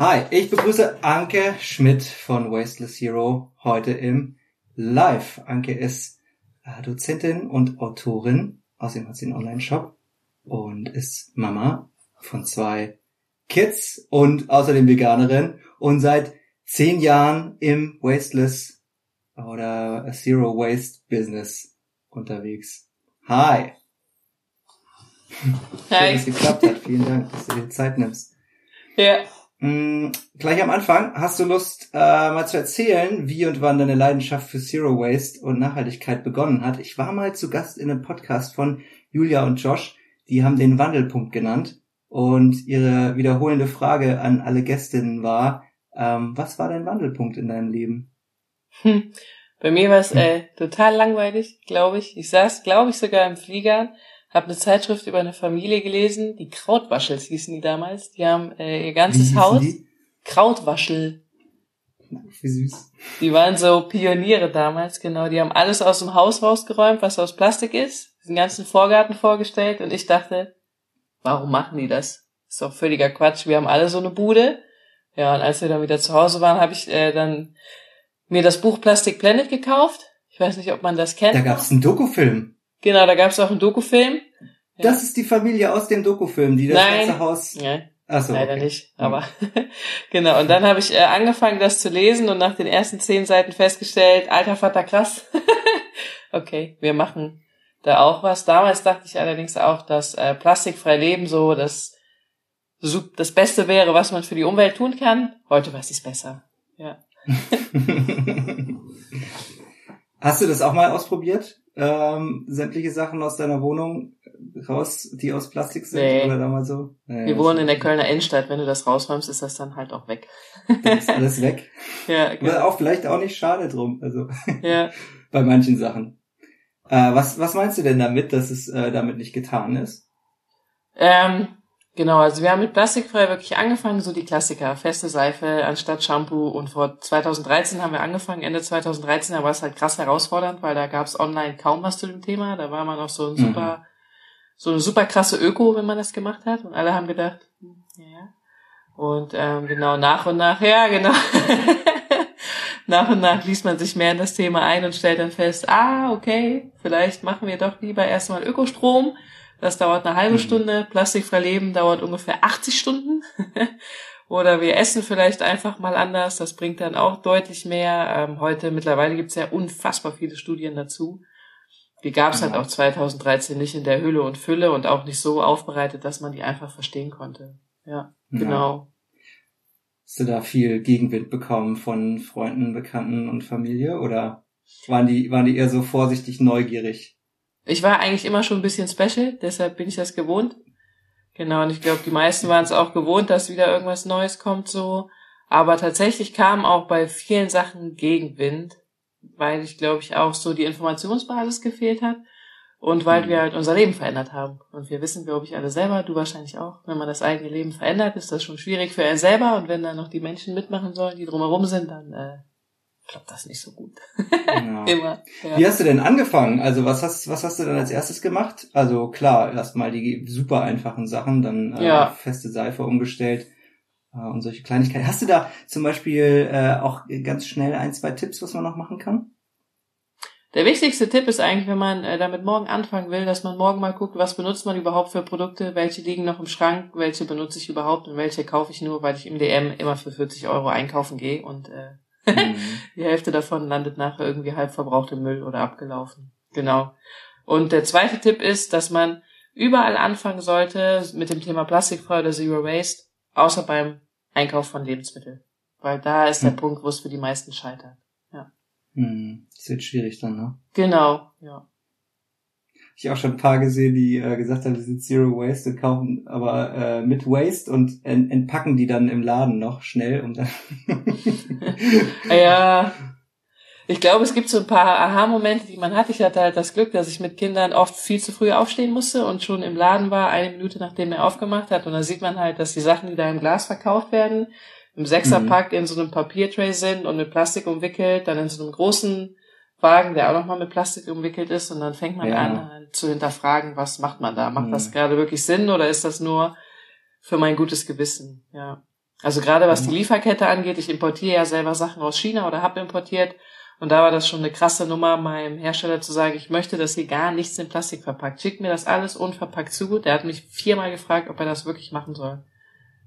Hi, ich begrüße Anke Schmidt von Wasteless Hero heute im Live. Anke ist äh, Dozentin und Autorin, außerdem hat sie einen Online-Shop und ist Mama von zwei Kids und außerdem Veganerin und seit zehn Jahren im Wasteless oder Zero Waste Business unterwegs. Hi. Hi. Schön, dass es geklappt hat. Vielen Dank, dass du dir Zeit nimmst. Ja. Mm, gleich am Anfang, hast du Lust, äh, mal zu erzählen, wie und wann deine Leidenschaft für Zero Waste und Nachhaltigkeit begonnen hat? Ich war mal zu Gast in einem Podcast von Julia und Josh. Die haben den Wandelpunkt genannt. Und ihre wiederholende Frage an alle Gästinnen war, ähm, was war dein Wandelpunkt in deinem Leben? Hm. Bei mir war es äh, total langweilig, glaube ich. Ich saß, glaube ich, sogar im Flieger, habe eine Zeitschrift über eine Familie gelesen, die Krautwaschels hießen die damals. Die haben äh, ihr ganzes Haus die? Krautwaschel. Wie süß. Die waren so Pioniere damals, genau. Die haben alles aus dem Haus rausgeräumt, was aus Plastik ist, den ganzen Vorgarten vorgestellt und ich dachte, warum machen die das? Ist doch völliger Quatsch. Wir haben alle so eine Bude. Ja, und als wir dann wieder zu Hause waren, habe ich äh, dann mir das Buch Plastic Planet gekauft. Ich weiß nicht, ob man das kennt. Da gab es einen Dokufilm. Genau, da gab es auch einen Dokufilm. Ja. Das ist die Familie aus dem Dokufilm, die das Nein. ganze Haus. Ja. Ach so, Leider okay. nicht, aber genau. Und dann habe ich äh, angefangen, das zu lesen und nach den ersten zehn Seiten festgestellt, alter Vater, krass. okay, wir machen da auch was. Damals dachte ich allerdings auch, dass äh, plastikfrei Leben so das, das Beste wäre, was man für die Umwelt tun kann. Heute weiß ich es besser. Ja. Hast du das auch mal ausprobiert? Ähm, sämtliche Sachen aus deiner Wohnung raus, die aus Plastik sind nee. oder damals so? Nee, Wir wohnen in der Kölner Innenstadt. Wenn du das rausräumst, ist das dann halt auch weg. Dann ist alles weg. ja, genau. Aber auch vielleicht auch nicht schade drum. Also ja. bei manchen Sachen. Äh, was, was meinst du denn damit, dass es äh, damit nicht getan ist? Ähm, genau, also wir haben mit Plastikfrei wirklich angefangen, so die Klassiker, feste Seife anstatt Shampoo und vor 2013 haben wir angefangen, Ende 2013, da war es halt krass herausfordernd, weil da gab es online kaum was zu dem Thema, da war man noch so ein mhm. super, mhm. so eine super krasse Öko, wenn man das gemacht hat und alle haben gedacht, hm, ja. Und ähm, genau, nach und nach, ja, genau. nach und nach liest man sich mehr in das Thema ein und stellt dann fest, ah, okay, vielleicht machen wir doch lieber erstmal Ökostrom. Das dauert eine halbe mhm. Stunde. Plastikfrei Leben dauert ungefähr 80 Stunden. Oder wir essen vielleicht einfach mal anders. Das bringt dann auch deutlich mehr. Ähm, heute mittlerweile gibt es ja unfassbar viele Studien dazu. Die gab es halt auch 2013 nicht in der Hülle und Fülle und auch nicht so aufbereitet, dass man die einfach verstehen konnte. Ja, ja. genau. Hast du da viel Gegenwind bekommen von Freunden, Bekannten und Familie oder waren die, waren die eher so vorsichtig neugierig? Ich war eigentlich immer schon ein bisschen special, deshalb bin ich das gewohnt. Genau, und ich glaube, die meisten waren es auch gewohnt, dass wieder irgendwas Neues kommt so. Aber tatsächlich kam auch bei vielen Sachen Gegenwind, weil ich glaube ich auch so die Informationsbasis gefehlt hat. Und weil mhm. wir halt unser Leben verändert haben. Und wir wissen, glaube ich, alle selber, du wahrscheinlich auch, wenn man das eigene Leben verändert, ist das schon schwierig für einen selber. Und wenn dann noch die Menschen mitmachen sollen, die drumherum sind, dann äh, klappt das nicht so gut. Ja. Immer. Ja. Wie hast du denn angefangen? Also was hast, was hast du dann als erstes gemacht? Also klar, erstmal die super einfachen Sachen, dann äh, ja. feste Seife umgestellt äh, und solche Kleinigkeiten. Hast du da zum Beispiel äh, auch ganz schnell ein, zwei Tipps, was man noch machen kann? Der wichtigste Tipp ist eigentlich, wenn man äh, damit morgen anfangen will, dass man morgen mal guckt, was benutzt man überhaupt für Produkte, welche liegen noch im Schrank, welche benutze ich überhaupt und welche kaufe ich nur, weil ich im DM immer für 40 Euro einkaufen gehe und äh, mhm. die Hälfte davon landet nachher irgendwie halb verbraucht im Müll oder abgelaufen. Genau. Und der zweite Tipp ist, dass man überall anfangen sollte mit dem Thema plastikfrei oder Zero Waste, außer beim Einkauf von Lebensmitteln. Weil da ist der mhm. Punkt, wo es für die meisten scheitert. Hm, das wird schwierig dann, ne? Genau, ja. Ich auch schon ein paar gesehen, die äh, gesagt haben, die sind Zero Waste und kaufen aber äh, mit Waste und ent entpacken die dann im Laden noch schnell und dann. ja. Ich glaube, es gibt so ein paar Aha-Momente, die man hat. Ich hatte halt das Glück, dass ich mit Kindern oft viel zu früh aufstehen musste und schon im Laden war, eine Minute nachdem er aufgemacht hat. Und dann sieht man halt, dass die Sachen, die da im Glas verkauft werden, im Sechserpack mhm. in so einem Papiertray sind und mit Plastik umwickelt, dann in so einem großen Wagen, der auch nochmal mit Plastik umwickelt ist und dann fängt man ja. an halt zu hinterfragen, was macht man da? Macht mhm. das gerade wirklich Sinn oder ist das nur für mein gutes Gewissen? Ja. Also gerade was die Lieferkette angeht, ich importiere ja selber Sachen aus China oder habe importiert. Und da war das schon eine krasse Nummer, meinem Hersteller zu sagen, ich möchte, dass hier gar nichts in Plastik verpackt. Schickt mir das alles unverpackt zu. Der hat mich viermal gefragt, ob er das wirklich machen soll.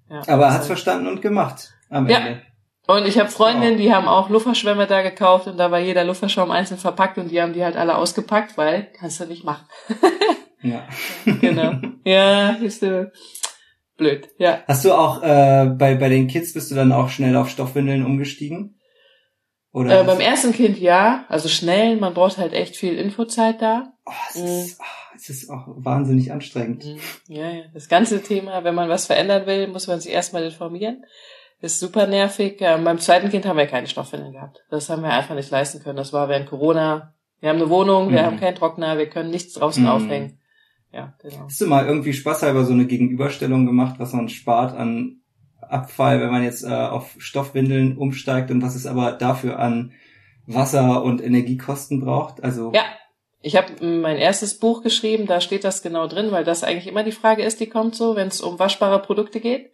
Ja, Aber er hat's verstanden und gemacht am ja. Ende. Und ich habe Freundinnen, die haben auch Lufferschwämme da gekauft und da war jeder Lufferschaum einzeln verpackt und die haben die halt alle ausgepackt, weil kannst du nicht machen. ja. genau. Ja, ist du. Blöd, ja. Hast du auch äh, bei, bei den Kids bist du dann auch schnell auf Stoffwindeln umgestiegen? Oder äh, beim ersten Kind ja, also schnell, man braucht halt echt viel Infozeit da. Oh, es, mhm. ist, oh, es ist auch wahnsinnig anstrengend. Mhm. Ja, ja. Das ganze Thema, wenn man was verändern will, muss man sich erstmal informieren. Ist super nervig. Ähm, beim zweiten Kind haben wir keine Stoffwindeln gehabt. Das haben wir einfach nicht leisten können. Das war während Corona. Wir haben eine Wohnung, wir mhm. haben keinen Trockner, wir können nichts draußen mhm. aufhängen. Ja, genau. Hast du mal irgendwie spaßhalber so eine Gegenüberstellung gemacht, was man spart an Abfall, wenn man jetzt äh, auf Stoffwindeln umsteigt und was es aber dafür an Wasser und Energiekosten braucht? Also ja, ich habe mein erstes Buch geschrieben, da steht das genau drin, weil das eigentlich immer die Frage ist, die kommt so, wenn es um waschbare Produkte geht.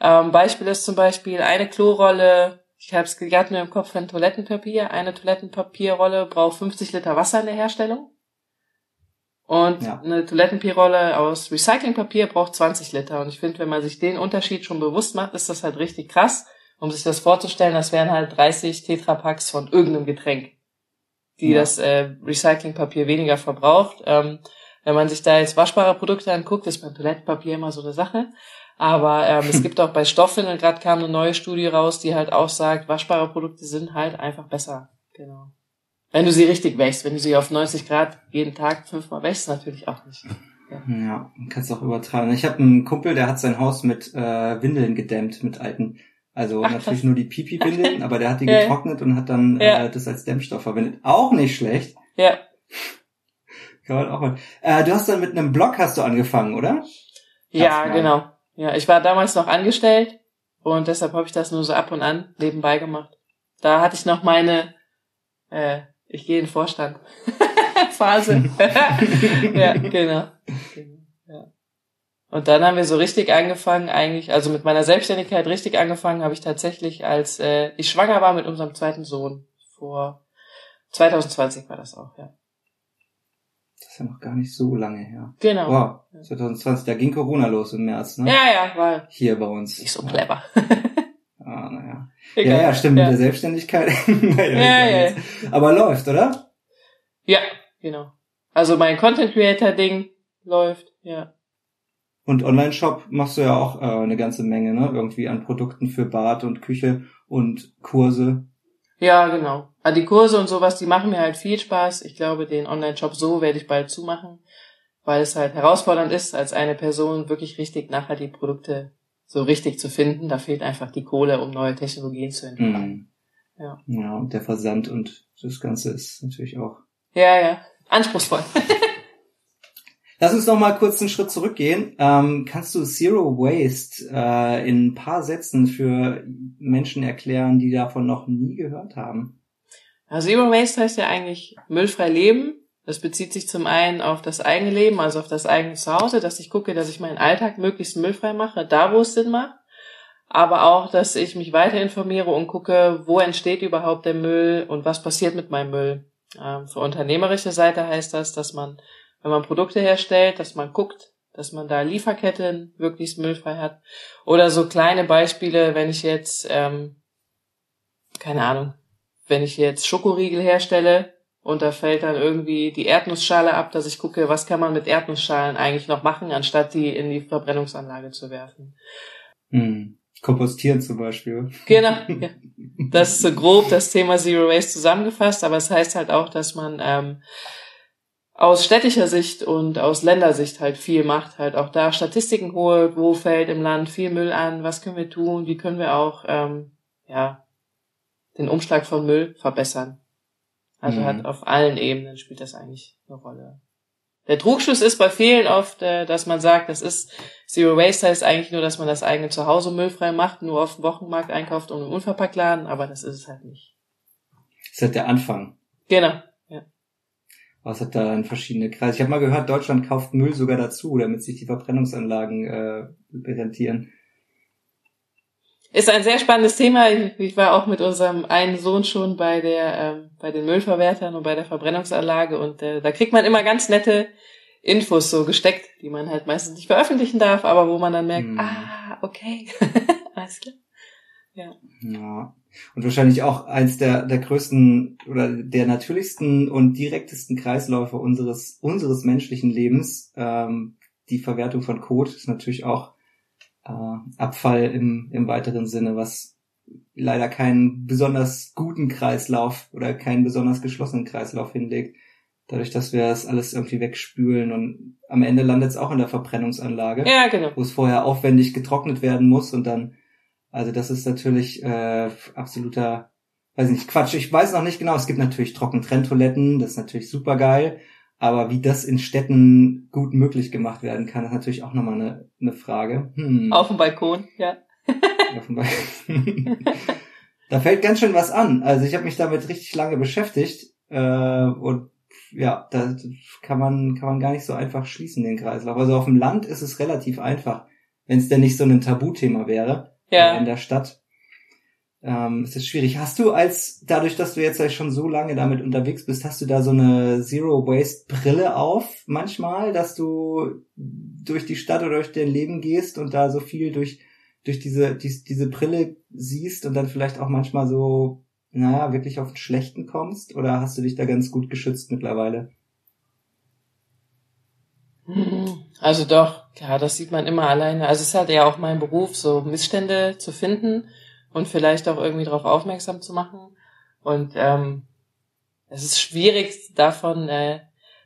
Ähm, Beispiel ist zum Beispiel eine Klorolle, ich habe es gerade mir im Kopf von Toilettenpapier, eine Toilettenpapierrolle braucht 50 Liter Wasser in der Herstellung. Und ja. eine Toilettenpierrolle aus Recyclingpapier braucht 20 Liter. Und ich finde, wenn man sich den Unterschied schon bewusst macht, ist das halt richtig krass. Um sich das vorzustellen, das wären halt 30 Tetrapacks von irgendeinem Getränk, die ja. das äh, Recyclingpapier weniger verbraucht. Ähm, wenn man sich da jetzt waschbare Produkte anguckt, ist beim Toilettenpapier immer so eine Sache. Aber ähm, es gibt auch bei Stoffwindeln, gerade kam eine neue Studie raus, die halt auch sagt, waschbare Produkte sind halt einfach besser. Genau. Wenn du sie richtig wächst, wenn du sie auf 90 Grad jeden Tag fünfmal wächst, natürlich auch nicht. Ja, ja kannst auch übertragen. Ich habe einen Kumpel, der hat sein Haus mit äh, Windeln gedämmt, mit alten. Also Ach, natürlich nur die Pipi-Windeln, aber der hat die ja, getrocknet und hat dann ja. äh, das als Dämmstoff verwendet. Auch nicht schlecht. Ja. Kann man auch mal. Äh, du hast dann mit einem Blog hast du angefangen, oder? Ja, genau. Ja, ich war damals noch angestellt und deshalb habe ich das nur so ab und an nebenbei gemacht. Da hatte ich noch meine äh, ich gehe in den Vorstand. Phase. ja, genau. Ja. Und dann haben wir so richtig angefangen, eigentlich, also mit meiner Selbstständigkeit richtig angefangen, habe ich tatsächlich, als äh, ich schwanger war mit unserem zweiten Sohn. Vor 2020 war das auch, ja. Das ist ja noch gar nicht so lange her. Genau. Wow, 2020, da ging Corona los im März, ne? Ja, ja, war. Hier bei uns. Nicht so clever. ah, naja. Egal. Ja, ja, stimmt, ja. mit der Selbstständigkeit. naja, ja, ja. Aber läuft, oder? Ja, genau. Also mein Content Creator Ding läuft, ja. Und Online-Shop machst du ja auch äh, eine ganze Menge, ne? Irgendwie an Produkten für Bad und Küche und Kurse. Ja, genau. Also die Kurse und sowas, die machen mir halt viel Spaß. Ich glaube, den Online-Shop so werde ich bald zumachen, weil es halt herausfordernd ist, als eine Person wirklich richtig nachhaltige Produkte so richtig zu finden. Da fehlt einfach die Kohle, um neue Technologien zu entwickeln. Mhm. Ja. ja, und der Versand und das Ganze ist natürlich auch. Ja, ja. Anspruchsvoll. Lass uns noch mal kurz einen Schritt zurückgehen. Ähm, kannst du Zero Waste äh, in ein paar Sätzen für Menschen erklären, die davon noch nie gehört haben? Ja, Zero Waste heißt ja eigentlich müllfrei leben das bezieht sich zum einen auf das eigene Leben, also auf das eigene Zuhause, dass ich gucke, dass ich meinen Alltag möglichst müllfrei mache, da wo es Sinn macht. Aber auch, dass ich mich weiter informiere und gucke, wo entsteht überhaupt der Müll und was passiert mit meinem Müll. Ähm, für unternehmerische Seite heißt das, dass man, wenn man Produkte herstellt, dass man guckt, dass man da Lieferketten möglichst müllfrei hat. Oder so kleine Beispiele, wenn ich jetzt, ähm, keine Ahnung, wenn ich jetzt Schokoriegel herstelle, und da fällt dann irgendwie die Erdnussschale ab, dass ich gucke, was kann man mit Erdnussschalen eigentlich noch machen, anstatt die in die Verbrennungsanlage zu werfen. Hm. Kompostieren zum Beispiel. Genau. Ja. Das ist so grob das Thema Zero Waste zusammengefasst, aber es heißt halt auch, dass man ähm, aus städtischer Sicht und aus Ländersicht halt viel macht, halt auch da Statistiken holt, wo fällt im Land viel Müll an, was können wir tun, wie können wir auch ähm, ja den Umschlag von Müll verbessern. Also mhm. hat auf allen Ebenen spielt das eigentlich eine Rolle. Der Trugschluss ist bei vielen oft, äh, dass man sagt, das ist Zero Waste heißt eigentlich nur, dass man das eigene Zuhause müllfrei macht, nur auf dem Wochenmarkt einkauft und im Unverpacktladen, aber das ist es halt nicht. Das ist halt der Anfang. Genau. Was hat da dann verschiedene Kreise? Ich habe mal gehört, Deutschland kauft Müll sogar dazu, damit sich die Verbrennungsanlagen äh, rentieren. ist ein sehr spannendes Thema. Ich war auch mit unserem einen Sohn schon bei der, ähm, bei den Müllverwertern und bei der Verbrennungsanlage und äh, da kriegt man immer ganz nette Infos so gesteckt, die man halt meistens nicht veröffentlichen darf, aber wo man dann merkt, hm. ah, okay, alles klar. Ja. ja. Und wahrscheinlich auch eins der, der größten oder der natürlichsten und direktesten Kreisläufe unseres, unseres menschlichen Lebens. Ähm, die Verwertung von Code ist natürlich auch äh, Abfall im, im weiteren Sinne, was leider keinen besonders guten Kreislauf oder keinen besonders geschlossenen Kreislauf hinlegt. Dadurch, dass wir das alles irgendwie wegspülen und am Ende landet es auch in der Verbrennungsanlage, ja, genau. wo es vorher aufwendig getrocknet werden muss und dann also das ist natürlich äh, absoluter, weiß nicht, Quatsch. Ich weiß noch nicht genau. Es gibt natürlich Trockentrenntoiletten, das ist natürlich super geil. Aber wie das in Städten gut möglich gemacht werden kann, ist natürlich auch nochmal eine, eine Frage. Hm. Auf dem Balkon, ja. Auf dem Balkon. da fällt ganz schön was an. Also ich habe mich damit richtig lange beschäftigt äh, und ja, da kann man kann man gar nicht so einfach schließen den Kreislauf. Also auf dem Land ist es relativ einfach, wenn es denn nicht so ein Tabuthema wäre ja. in der Stadt. Ähm, es ist schwierig. Hast du als, dadurch, dass du jetzt schon so lange damit unterwegs bist, hast du da so eine Zero Waste Brille auf manchmal, dass du durch die Stadt oder durch dein Leben gehst und da so viel durch, durch diese, die, diese Brille siehst und dann vielleicht auch manchmal so, naja, wirklich auf den Schlechten kommst? Oder hast du dich da ganz gut geschützt mittlerweile? Also doch, klar, das sieht man immer alleine. Also es ist halt ja auch mein Beruf, so Missstände zu finden und vielleicht auch irgendwie darauf aufmerksam zu machen. Und ähm, es ist schwierig davon, äh,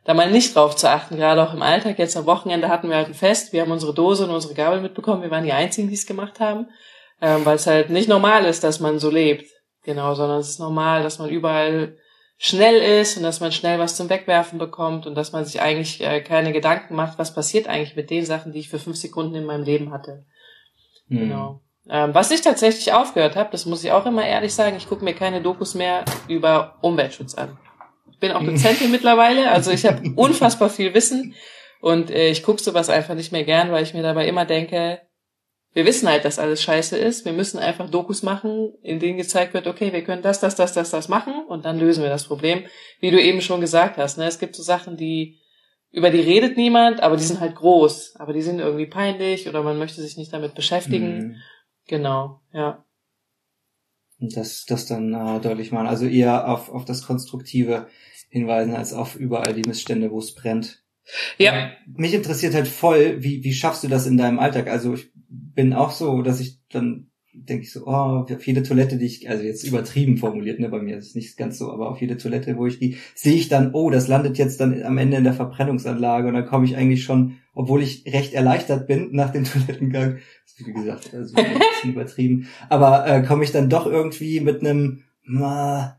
da mal nicht drauf zu achten, gerade auch im Alltag. Jetzt am Wochenende hatten wir halt ein Fest, wir haben unsere Dose und unsere Gabel mitbekommen, wir waren die Einzigen, die es gemacht haben, ähm, weil es halt nicht normal ist, dass man so lebt. Genau, sondern es ist normal, dass man überall schnell ist und dass man schnell was zum Wegwerfen bekommt und dass man sich eigentlich äh, keine Gedanken macht, was passiert eigentlich mit den Sachen, die ich für fünf Sekunden in meinem Leben hatte. Mhm. Genau. Ähm, was ich tatsächlich aufgehört habe, das muss ich auch immer ehrlich sagen, ich gucke mir keine Dokus mehr über Umweltschutz an. Ich bin auch Dozentin mittlerweile, also ich habe unfassbar viel Wissen und äh, ich gucke sowas einfach nicht mehr gern, weil ich mir dabei immer denke, wir wissen halt, dass alles scheiße ist. Wir müssen einfach Dokus machen, in denen gezeigt wird, okay, wir können das, das, das, das, das machen und dann lösen wir das Problem. Wie du eben schon gesagt hast, ne? es gibt so Sachen, die, über die redet niemand, aber die sind halt groß, aber die sind irgendwie peinlich oder man möchte sich nicht damit beschäftigen. Mhm. Genau, ja. Und das, das dann äh, deutlich machen. Also eher auf, auf das Konstruktive hinweisen, als auf überall die Missstände, wo es brennt. Ja. Mich interessiert halt voll, wie, wie schaffst du das in deinem Alltag? Also ich bin auch so, dass ich dann denke ich so, oh, auf jede Toilette, die ich, also jetzt übertrieben formuliert, ne, bei mir ist es nicht ganz so, aber auf jede Toilette, wo ich die, sehe ich dann, oh, das landet jetzt dann am Ende in der Verbrennungsanlage und dann komme ich eigentlich schon, obwohl ich recht erleichtert bin nach dem Toilettengang, wie gesagt, also ein bisschen übertrieben, aber äh, komme ich dann doch irgendwie mit einem, ma,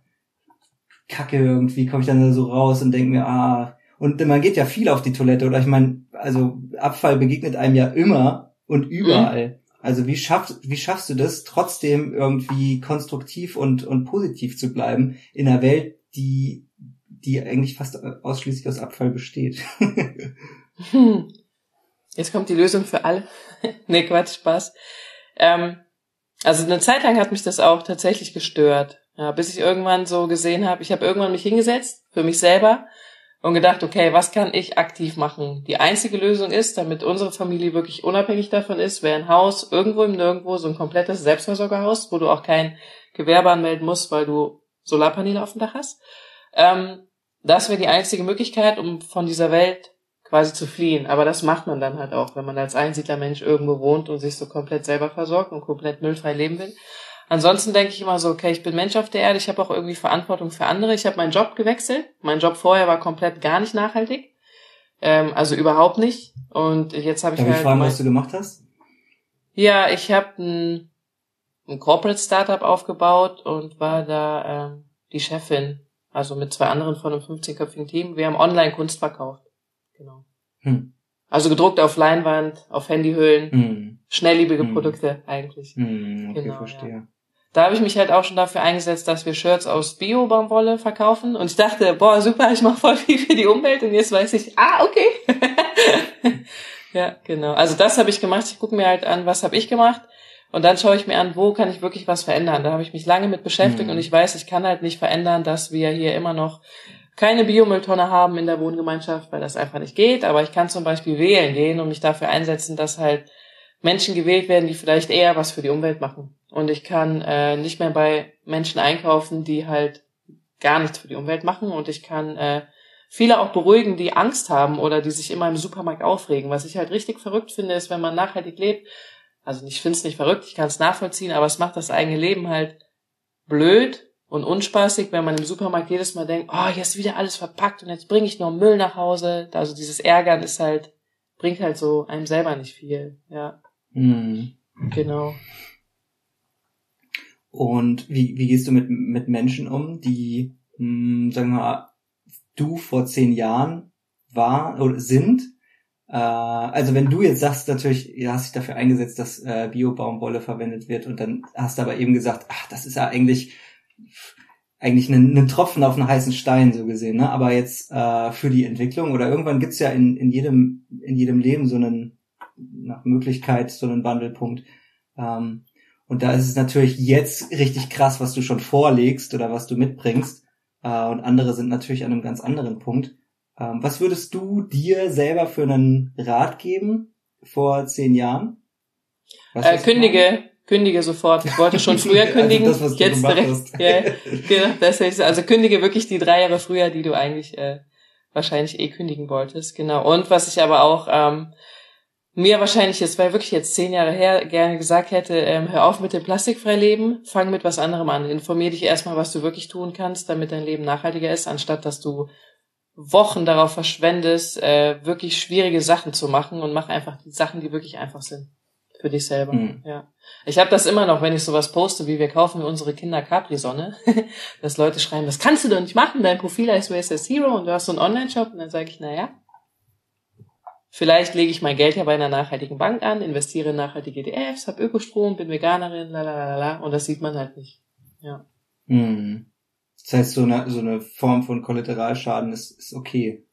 Kacke irgendwie, komme ich dann so raus und denke mir, ah, und man geht ja viel auf die Toilette oder? Ich meine, also Abfall begegnet einem ja immer und überall. Mhm. Also wie schaffst, wie schaffst du das, trotzdem irgendwie konstruktiv und, und positiv zu bleiben in einer Welt, die, die eigentlich fast ausschließlich aus Abfall besteht? hm. Jetzt kommt die Lösung für alle. nee, Quatsch, Spaß. Ähm, also eine Zeit lang hat mich das auch tatsächlich gestört. Ja, bis ich irgendwann so gesehen habe, ich habe irgendwann mich hingesetzt für mich selber und gedacht, okay, was kann ich aktiv machen? Die einzige Lösung ist, damit unsere Familie wirklich unabhängig davon ist, wäre ein Haus irgendwo im Nirgendwo, so ein komplettes Selbstversorgerhaus, wo du auch kein Gewerbe anmelden musst, weil du Solarpaneele auf dem Dach hast. Ähm, das wäre die einzige Möglichkeit, um von dieser Welt quasi zu fliehen. Aber das macht man dann halt auch, wenn man als Einsiedlermensch irgendwo wohnt und sich so komplett selber versorgt und komplett müllfrei leben will. Ansonsten denke ich immer so, okay, ich bin Mensch auf der Erde, ich habe auch irgendwie Verantwortung für andere. Ich habe meinen Job gewechselt. Mein Job vorher war komplett gar nicht nachhaltig. Ähm, also überhaupt nicht. Und jetzt habe ich Darf halt. Ich fragen, was du gemacht hast? Ja, ich habe ein, ein Corporate Startup aufgebaut und war da ähm, die Chefin. Also mit zwei anderen von einem 15-köpfigen Team. Wir haben Online-Kunst verkauft. Genau. Hm. Also gedruckt auf Leinwand, auf Handyhüllen. Hm. Schnelllebige hm. Produkte eigentlich. Hm, okay, genau, verstehe. Ja da habe ich mich halt auch schon dafür eingesetzt, dass wir Shirts aus Bio-Baumwolle verkaufen. Und ich dachte, boah, super, ich mache voll viel für die Umwelt. Und jetzt weiß ich, ah, okay. ja, genau. Also das habe ich gemacht. Ich gucke mir halt an, was habe ich gemacht. Und dann schaue ich mir an, wo kann ich wirklich was verändern. Da habe ich mich lange mit beschäftigt Mhm. und ich weiß, ich kann halt nicht verändern, dass wir hier immer noch keine Biomülltonne haben in der Wohngemeinschaft, weil das einfach nicht geht. Aber ich kann zum Beispiel wählen gehen und mich dafür einsetzen, dass halt Menschen gewählt werden, die vielleicht eher was für die Umwelt machen. Und ich kann äh, nicht mehr bei Menschen einkaufen, die halt gar nichts für die Umwelt machen. Und ich kann äh, viele auch beruhigen, die Angst haben oder die sich immer im Supermarkt aufregen. Was ich halt richtig verrückt finde, ist, wenn man nachhaltig lebt, also ich finde es nicht verrückt, ich kann es nachvollziehen, aber es macht das eigene Leben halt blöd und unspaßig, wenn man im Supermarkt jedes Mal denkt, oh, hier ist wieder alles verpackt und jetzt bringe ich nur Müll nach Hause. Also dieses Ärgern ist halt, bringt halt so einem selber nicht viel. Ja, Mhm. genau. Und wie, wie gehst du mit, mit Menschen um, die, mh, sagen wir mal, du vor zehn Jahren war oder sind? Äh, also wenn du jetzt sagst, natürlich, du hast dich dafür eingesetzt, dass äh, Bio-Baumwolle verwendet wird und dann hast du aber eben gesagt, ach, das ist ja eigentlich eigentlich ein, ein Tropfen auf einen heißen Stein so gesehen, ne? Aber jetzt äh, für die Entwicklung oder irgendwann gibt's ja in, in jedem in jedem Leben so einen nach Möglichkeit so einen Wandelpunkt. Ähm, und da ist es natürlich jetzt richtig krass, was du schon vorlegst oder was du mitbringst. Äh, und andere sind natürlich an einem ganz anderen Punkt. Ähm, was würdest du dir selber für einen Rat geben vor zehn Jahren? Äh, was meine? kündige, kündige sofort. Ich wollte schon früher Also kündigen, das, was du jetzt direkt. hast. Ja, genau, das heißt, also kündige wirklich die drei Jahre früher, die du eigentlich äh, wahrscheinlich eh kündigen wolltest. Genau. Und was ich aber auch ähm, mir wahrscheinlich jetzt, weil wirklich jetzt zehn Jahre her, gerne gesagt hätte, ähm, hör auf mit dem Plastikfreileben, fang mit was anderem an. Informier dich erstmal, was du wirklich tun kannst, damit dein Leben nachhaltiger ist, anstatt dass du Wochen darauf verschwendest, äh, wirklich schwierige Sachen zu machen und mach einfach die Sachen, die wirklich einfach sind. Für dich selber. Mhm. Ja. Ich habe das immer noch, wenn ich sowas poste, wie wir kaufen für unsere Kinder Capri-Sonne, dass Leute schreiben, das kannst du doch nicht machen, dein Profil heißt USS Hero und du hast so einen Online-Shop und dann sage ich, naja, vielleicht lege ich mein Geld ja bei einer nachhaltigen Bank an, investiere in nachhaltige ETFs, habe Ökostrom, bin Veganerin, la la la la und das sieht man halt nicht. Ja. Hm. Das heißt, so eine, so eine Form von Kollateralschaden ist, ist okay.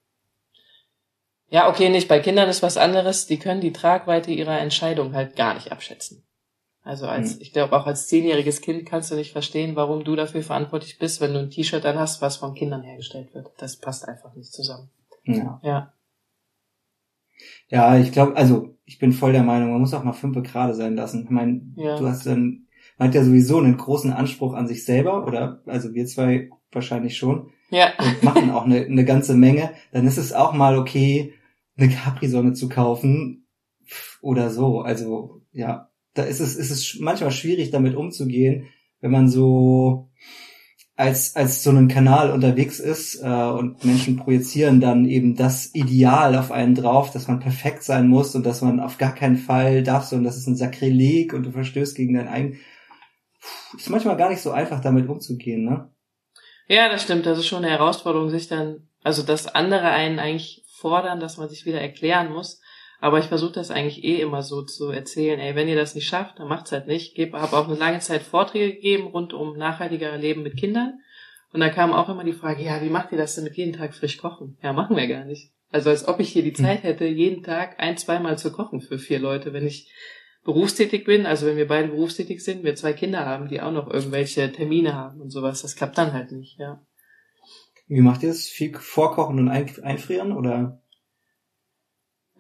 Ja, okay, nicht. Bei Kindern ist was anderes. Die können die Tragweite ihrer Entscheidung halt gar nicht abschätzen. Also als, Hm. ich glaube, auch als zehnjähriges Kind kannst du nicht verstehen, warum du dafür verantwortlich bist, wenn du ein T-Shirt dann hast, was von Kindern hergestellt wird. Das passt einfach nicht zusammen. Ja. Ja. Ja, ich glaube, also ich bin voll der Meinung, man muss auch mal fünfe gerade sein lassen. Ich meine, Ja. du hast dann, man hat ja sowieso einen großen Anspruch an sich selber, oder? Also wir zwei wahrscheinlich schon Ja. und machen auch eine, eine ganze Menge. Dann ist es auch mal okay, eine Capri-Sonne zu kaufen oder so. Also ja, da ist es, ist es manchmal schwierig, damit umzugehen, wenn man so als, als so einen Kanal unterwegs ist äh, und Menschen projizieren dann eben das Ideal auf einen drauf, dass man perfekt sein muss und dass man auf gar keinen Fall darf, sondern das ist ein Sakrileg und du verstößt gegen dein eigen. Puh, Ist manchmal gar nicht so einfach, damit umzugehen, ne? Ja, das stimmt. Das ist schon eine Herausforderung, sich dann, also dass andere einen eigentlich fordern, dass man sich wieder erklären muss. Aber ich versuche das eigentlich eh immer so zu erzählen. Ey, wenn ihr das nicht schafft, dann macht's halt nicht. Ich habe auch eine lange Zeit Vorträge gegeben rund um nachhaltiger Leben mit Kindern. Und da kam auch immer die Frage, ja, wie macht ihr das denn mit jeden Tag frisch kochen? Ja, machen wir gar nicht. Also als ob ich hier die Zeit hätte, jeden Tag ein, zweimal zu kochen für vier Leute, wenn ich berufstätig bin, also wenn wir beide berufstätig sind, wir zwei Kinder haben, die auch noch irgendwelche Termine haben und sowas, das klappt dann halt nicht, ja. Wie macht ihr es? Viel vorkochen und ein einfrieren oder?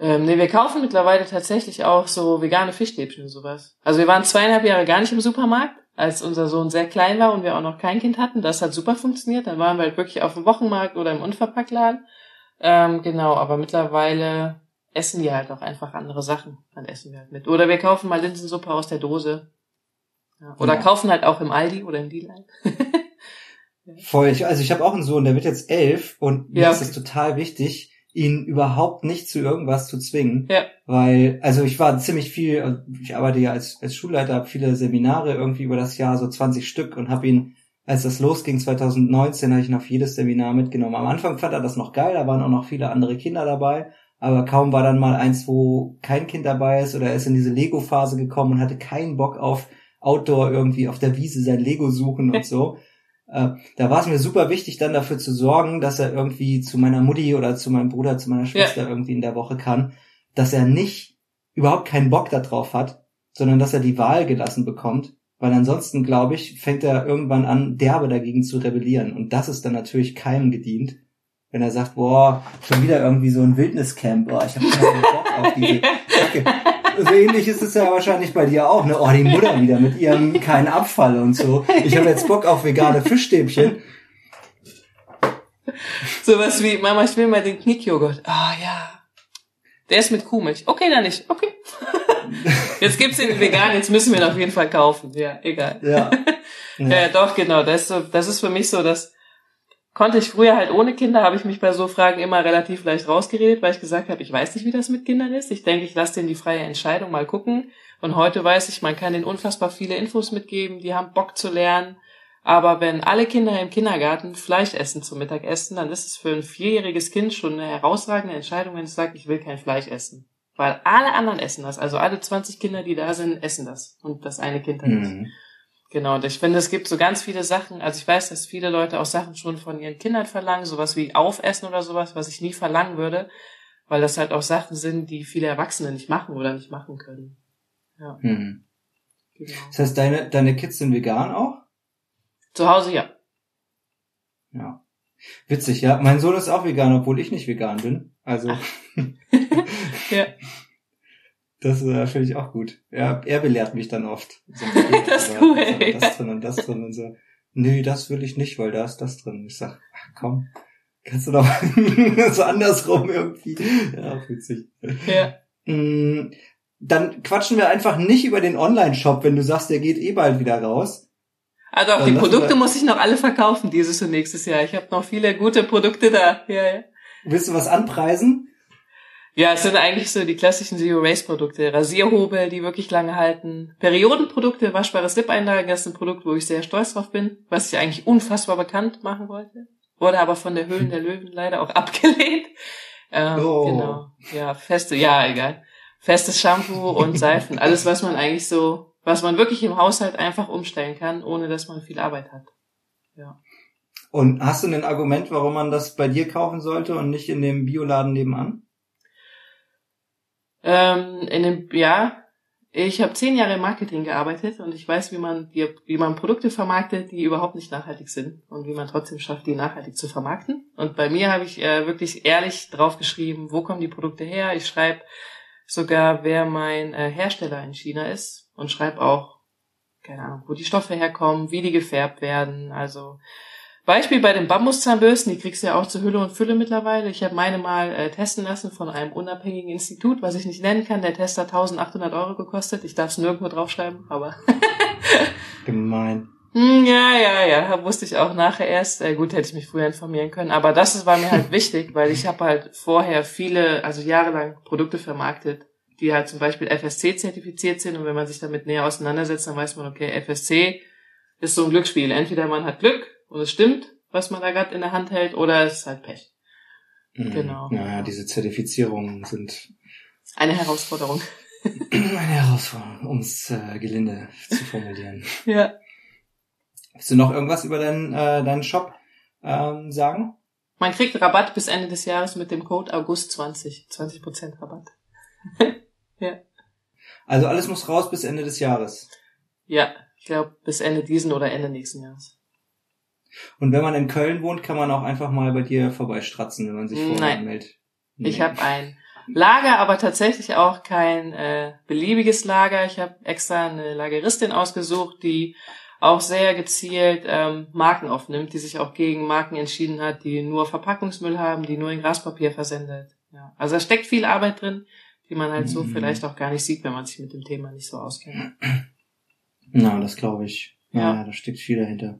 Ähm, nee, wir kaufen mittlerweile tatsächlich auch so vegane Fischstäbchen und sowas. Also wir waren zweieinhalb Jahre gar nicht im Supermarkt, als unser Sohn sehr klein war und wir auch noch kein Kind hatten. Das hat super funktioniert. Dann waren wir halt wirklich auf dem Wochenmarkt oder im Unverpacktladen. Ähm, genau, aber mittlerweile essen wir halt auch einfach andere Sachen. Dann essen wir halt mit. Oder wir kaufen mal Linsensuppe aus der Dose. Ja. Oder Ja. kaufen halt auch im Aldi oder im D-Line. Voll. Ich, also ich habe auch einen Sohn, der wird jetzt elf und mir Ja, ist es total wichtig, ihn überhaupt nicht zu irgendwas zu zwingen. Ja. Weil, also ich war ziemlich viel, ich arbeite ja als, als Schulleiter, habe viele Seminare irgendwie über das Jahr, so 20 Stück und habe ihn, als das losging 2019, habe ich ihn auf jedes Seminar mitgenommen. Am Anfang fand er das noch geil, da waren auch noch viele andere Kinder dabei, aber kaum war dann mal eins, wo kein Kind dabei ist oder er ist in diese Lego-Phase gekommen und hatte keinen Bock auf Outdoor irgendwie auf der Wiese sein Lego suchen und so. Äh, da war es mir super wichtig, dann dafür zu sorgen, dass er irgendwie zu meiner Mutti oder zu meinem Bruder, zu meiner Schwester irgendwie in der Woche kann, dass er nicht überhaupt keinen Bock darauf hat sondern dass er die Wahl gelassen bekommt, weil ansonsten, glaube ich, fängt er irgendwann an, derbe dagegen zu rebellieren. Und das ist dann natürlich keinem gedient, wenn er sagt, boah, schon wieder irgendwie so ein Wildniscamp, boah, ich habe keinen Bock auf diese Kacke. So ähnlich ist es ja wahrscheinlich bei dir auch, ne? Oh, die Mutter wieder mit ihrem keinen Abfall und so. Ich habe jetzt Bock auf vegane Fischstäbchen. Sowas wie, Mama, ich will mal den Knickjoghurt. Ah, ja. Der ist mit Kuhmilch. Okay, dann nicht. Okay. Jetzt gibt's den vegan, jetzt müssen wir ihn auf jeden Fall kaufen. Ja, egal. Ja. Ja, ja doch, genau. Das ist, so, das ist für mich so, dass konnte ich früher halt ohne Kinder, habe ich mich bei so Fragen immer relativ leicht rausgeredet, weil ich gesagt habe, ich weiß nicht, wie das mit Kindern ist. Ich denke, ich lasse denen die freie Entscheidung mal gucken. Und heute weiß ich, man kann denen unfassbar viele Infos mitgeben, die haben Bock zu lernen. Aber wenn alle Kinder im Kindergarten Fleisch essen zum Mittagessen, dann ist es für ein vierjähriges Kind schon eine herausragende Entscheidung, wenn es sagt, ich will kein Fleisch essen. Weil alle anderen essen das. Also alle 20 Kinder, die da sind, essen das. Und das eine Kind dann nicht. Genau, und ich finde, es gibt so ganz viele Sachen. Also ich weiß, dass viele Leute auch Sachen schon von ihren Kindern verlangen, sowas wie Aufessen oder sowas, was ich nie verlangen würde, weil das halt auch Sachen sind, die viele Erwachsene nicht machen oder nicht machen können. Ja, Mhm. genau. Das heißt, deine, deine Kids sind vegan auch? Zu Hause ja. Ja. Witzig, ja. Mein Sohn ist auch vegan, obwohl ich nicht vegan bin. Also. Ja. Das äh, finde ich auch gut. Ja, er belehrt mich dann oft. So, Das ist cool, ja. Das drin und das drin und so. Nee, das will ich nicht, weil da ist das drin. Ich sag, ach, komm, kannst du doch so andersrum irgendwie. Ja, witzig. Ja. Mm, Dann quatschen wir einfach nicht über den Online-Shop, wenn du sagst, der geht eh bald wieder raus. Also auch Dann die Produkte muss ich noch alle verkaufen dieses und nächstes Jahr. Ich habe noch viele gute Produkte da. Ja, ja. Willst du was anpreisen? Ja, es sind eigentlich so die klassischen Zero-Waste-Produkte. Rasierhobel, die wirklich lange halten. Periodenprodukte, waschbare Slip-Einlagen, das ist ein Produkt, wo ich sehr stolz drauf bin, was ich eigentlich unfassbar bekannt machen wollte. Wurde aber von der Höhlen der Löwen leider auch abgelehnt. Ähm, Oh. Genau. Ja, feste, ja, egal. Festes Shampoo und Seifen. Alles, was man eigentlich so, was man wirklich im Haushalt einfach umstellen kann, ohne dass man viel Arbeit hat. Und hast du ein Argument, warum man das bei dir kaufen sollte und nicht in dem Bioladen nebenan? Ähm, in dem, ja, ich habe zehn Jahre im Marketing gearbeitet und ich weiß, wie man die, wie man Produkte vermarktet, die überhaupt nicht nachhaltig sind und wie man trotzdem schafft, die nachhaltig zu vermarkten. Und bei mir habe ich äh, wirklich ehrlich drauf geschrieben, wo kommen die Produkte her. Ich schreibe sogar, wer mein äh, Hersteller in China ist und schreibe auch, keine Ahnung, wo die Stoffe herkommen, wie die gefärbt werden. Also Beispiel bei den Bambuszahnbürsten, die kriegst du ja auch zur Hülle und Fülle mittlerweile. Ich habe meine mal äh, testen lassen von einem unabhängigen Institut, was ich nicht nennen kann. Der Test hat 1800 Euro gekostet. Ich darf es nirgendwo draufschreiben, aber Gemein. Hm, ja, ja, ja, wusste ich auch nachher erst. Äh, gut, hätte ich mich früher informieren können. Aber das war mir halt wichtig, weil ich habe halt vorher viele, also jahrelang Produkte vermarktet, die halt zum Beispiel FSC zertifiziert sind. Und wenn man sich damit näher auseinandersetzt, dann weiß man, okay, FSC ist so ein Glücksspiel. Entweder man hat Glück und es stimmt, was man da gerade in der Hand hält, oder es ist halt Pech. Mhm. Genau. Naja, diese Zertifizierungen sind Eine Herausforderung. eine Herausforderung, um es äh, gelinde zu formulieren. Ja. Willst du noch irgendwas über deinen, äh, deinen Shop ähm, sagen? Man kriegt Rabatt bis Ende des Jahres mit dem Code August 20. 20% Rabatt. Also alles muss raus bis Ende des Jahres. Ja, ich glaube bis Ende diesen oder Ende nächsten Jahres. Und wenn man in Köln wohnt, kann man auch einfach mal bei dir vorbeistratzen, wenn man sich vorher anmeldet. Ich Nee. habe ein Lager, aber tatsächlich auch kein äh, beliebiges Lager. Ich habe extra eine Lageristin ausgesucht, die auch sehr gezielt ähm, Marken aufnimmt, die sich auch gegen Marken entschieden hat, die nur Verpackungsmüll haben, die nur in Graspapier versendet. Ja. Also da steckt viel Arbeit drin, die man halt so Mhm. vielleicht auch gar nicht sieht, wenn man sich mit dem Thema nicht so auskennt. Na, das glaube ich. Ja, Ja. da steckt viel dahinter.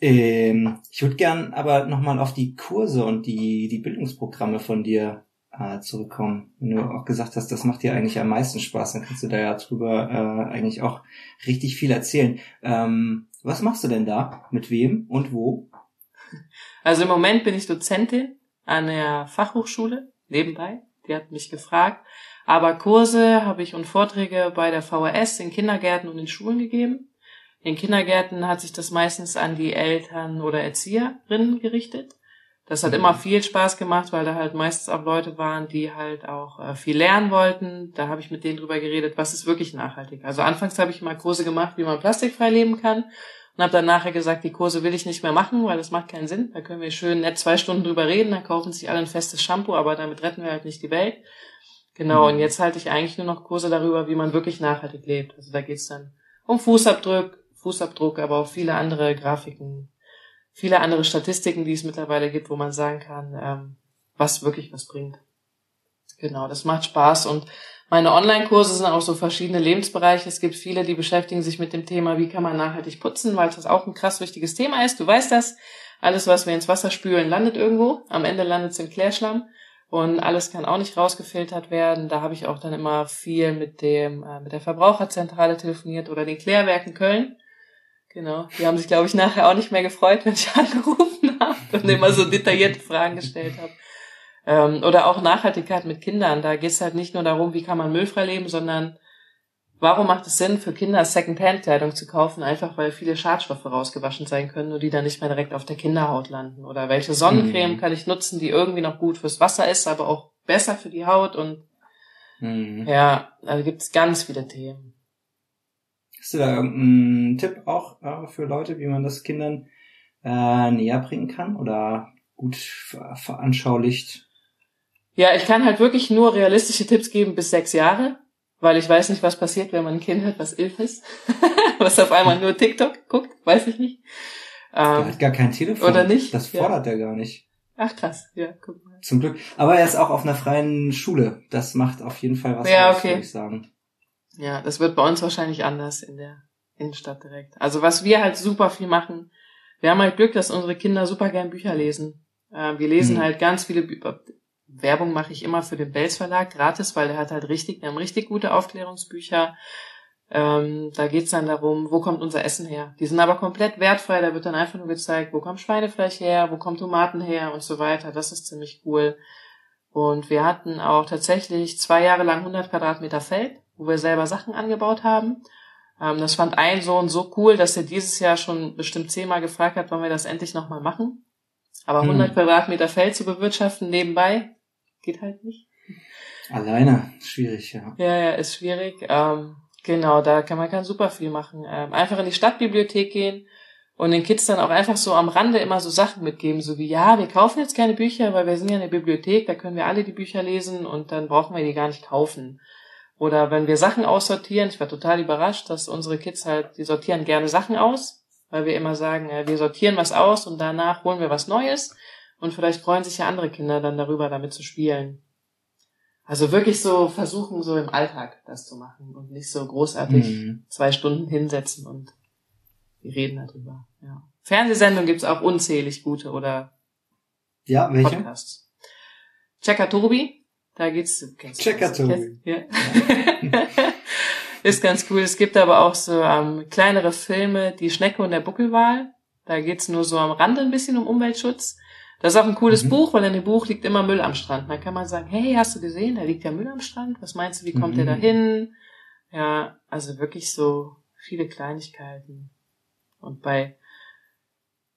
Ähm, ich würde gern aber nochmal auf die Kurse und die, die Bildungsprogramme von dir äh, zurückkommen. Wenn du auch gesagt hast, das macht dir eigentlich am meisten Spaß, dann kannst du da ja drüber äh, eigentlich auch richtig viel erzählen. Ähm, was machst du denn da? Mit wem und wo? Also im Moment bin ich Dozentin an der Fachhochschule nebenbei. Die hat mich gefragt. Aber Kurse habe ich und Vorträge bei der VHS in Kindergärten und in Schulen gegeben. In Kindergärten hat sich das meistens an die Eltern oder Erzieherinnen gerichtet. Das hat mhm. immer viel Spaß gemacht, weil da halt meistens auch Leute waren, die halt auch äh, viel lernen wollten. Da habe ich mit denen drüber geredet, was ist wirklich nachhaltig. Also anfangs habe ich mal Kurse gemacht, wie man plastikfrei leben kann und habe dann nachher gesagt, die Kurse will ich nicht mehr machen, weil das macht keinen Sinn. Da können wir schön nett zwei Stunden drüber reden, dann kaufen sich alle ein festes Shampoo, aber damit retten wir halt nicht die Welt. Genau, mhm. und jetzt halte ich eigentlich nur noch Kurse darüber, wie man wirklich nachhaltig lebt. Also da geht's dann um Fußabdruck, Fußabdruck, aber auch viele andere Grafiken, viele andere Statistiken, die es mittlerweile gibt, wo man sagen kann, ähm, was wirklich was bringt. Genau, das macht Spaß und meine Online-Kurse sind auch so verschiedene Lebensbereiche. Es gibt viele, die beschäftigen sich mit dem Thema, wie kann man nachhaltig putzen, weil das auch ein krass wichtiges Thema ist. Du weißt das. Alles, was wir ins Wasser spülen, landet irgendwo. Am Ende landet es im Klärschlamm. Und alles kann auch nicht rausgefiltert werden. Da habe ich auch dann immer viel mit dem, äh, mit der Verbraucherzentrale telefoniert oder den Klärwerken Köln. Genau. Die haben sich, glaube ich, nachher auch nicht mehr gefreut, wenn ich angerufen habe und immer so detaillierte Fragen gestellt habe. Ähm, oder auch Nachhaltigkeit mit Kindern. Da geht es halt nicht nur darum, wie kann man müllfrei leben, sondern warum macht es Sinn, für Kinder Second-Hand-Kleidung zu kaufen, einfach weil viele Schadstoffe rausgewaschen sein können und die dann nicht mehr direkt auf der Kinderhaut landen? Oder welche Sonnencreme mhm. kann ich nutzen, die irgendwie noch gut fürs Wasser ist, aber auch besser für die Haut und mhm. ja, also gibt es ganz viele Themen. Hast du da irgendeinen Tipp auch äh, für Leute, wie man das Kindern äh, näher bringen kann oder gut veranschaulicht? Ja, ich kann halt wirklich nur realistische Tipps geben bis sechs Jahre, weil ich weiß nicht, was passiert, wenn man ein Kind hat, was elf ist, was auf einmal nur TikTok guckt, weiß ich nicht. Ähm, hat gar kein Telefon. Oder nicht? Das fordert ja. er gar nicht. Ach krass, ja, guck mal. Zum Glück. Aber er ist auch auf einer freien Schule. Das macht auf jeden Fall was ja, aus, okay. würde ich sagen. Ja, das wird bei uns wahrscheinlich anders in der Innenstadt direkt. Also was wir halt super viel machen, wir haben halt Glück, dass unsere Kinder super gern Bücher lesen. Äh, wir lesen hm. halt ganz viele Bücher. Werbung mache ich immer für den Belz Verlag gratis, weil der hat halt richtig, wir haben richtig gute Aufklärungsbücher. Ähm, da geht's dann darum, wo kommt unser Essen her. Die sind aber komplett wertfrei, da wird dann einfach nur gezeigt, wo kommt Schweinefleisch her, wo kommt Tomaten her und so weiter. Das ist ziemlich cool. Und wir hatten auch tatsächlich zwei Jahre lang 100 Quadratmeter Feld, wo wir selber Sachen angebaut haben. Ähm, das fand ein Sohn so cool, dass er dieses Jahr schon bestimmt zehnmal gefragt hat, wollen wir das endlich nochmal machen. Aber 100 hm. Quadratmeter Feld zu bewirtschaften nebenbei, geht halt nicht. Alleine, schwierig, ja. Ja, ja, ist schwierig. Ähm, genau, da kann man kann super viel machen. Ähm, einfach in die Stadtbibliothek gehen und den Kids dann auch einfach so am Rande immer so Sachen mitgeben, so wie, ja, wir kaufen jetzt keine Bücher, weil wir sind ja in der Bibliothek, da können wir alle die Bücher lesen und dann brauchen wir die gar nicht kaufen. Oder wenn wir Sachen aussortieren, ich war total überrascht, dass unsere Kids halt, die sortieren gerne Sachen aus, weil wir immer sagen, äh, wir sortieren was aus und danach holen wir was Neues. Und vielleicht freuen sich ja andere Kinder dann darüber, damit zu spielen. Also wirklich so versuchen, so im Alltag das zu machen und nicht so großartig mhm. zwei Stunden hinsetzen und wir reden darüber. Ja. Fernsehsendungen gibt's auch unzählig gute oder ja, welche? Podcasts. Checker Tobi, da geht's. Checker Tobi. Ja. ist ganz cool. Es gibt aber auch so ähm, kleinere Filme, die Schnecke und der Buckelwal. Da geht's nur so am Rande ein bisschen um Umweltschutz. Das ist auch ein cooles mhm. Buch, weil in dem Buch liegt immer Müll am Strand. Da kann man sagen, hey, hast du gesehen, da liegt ja Müll am Strand. Was meinst du, wie kommt mhm. der da hin? Ja, also wirklich so viele Kleinigkeiten. Und bei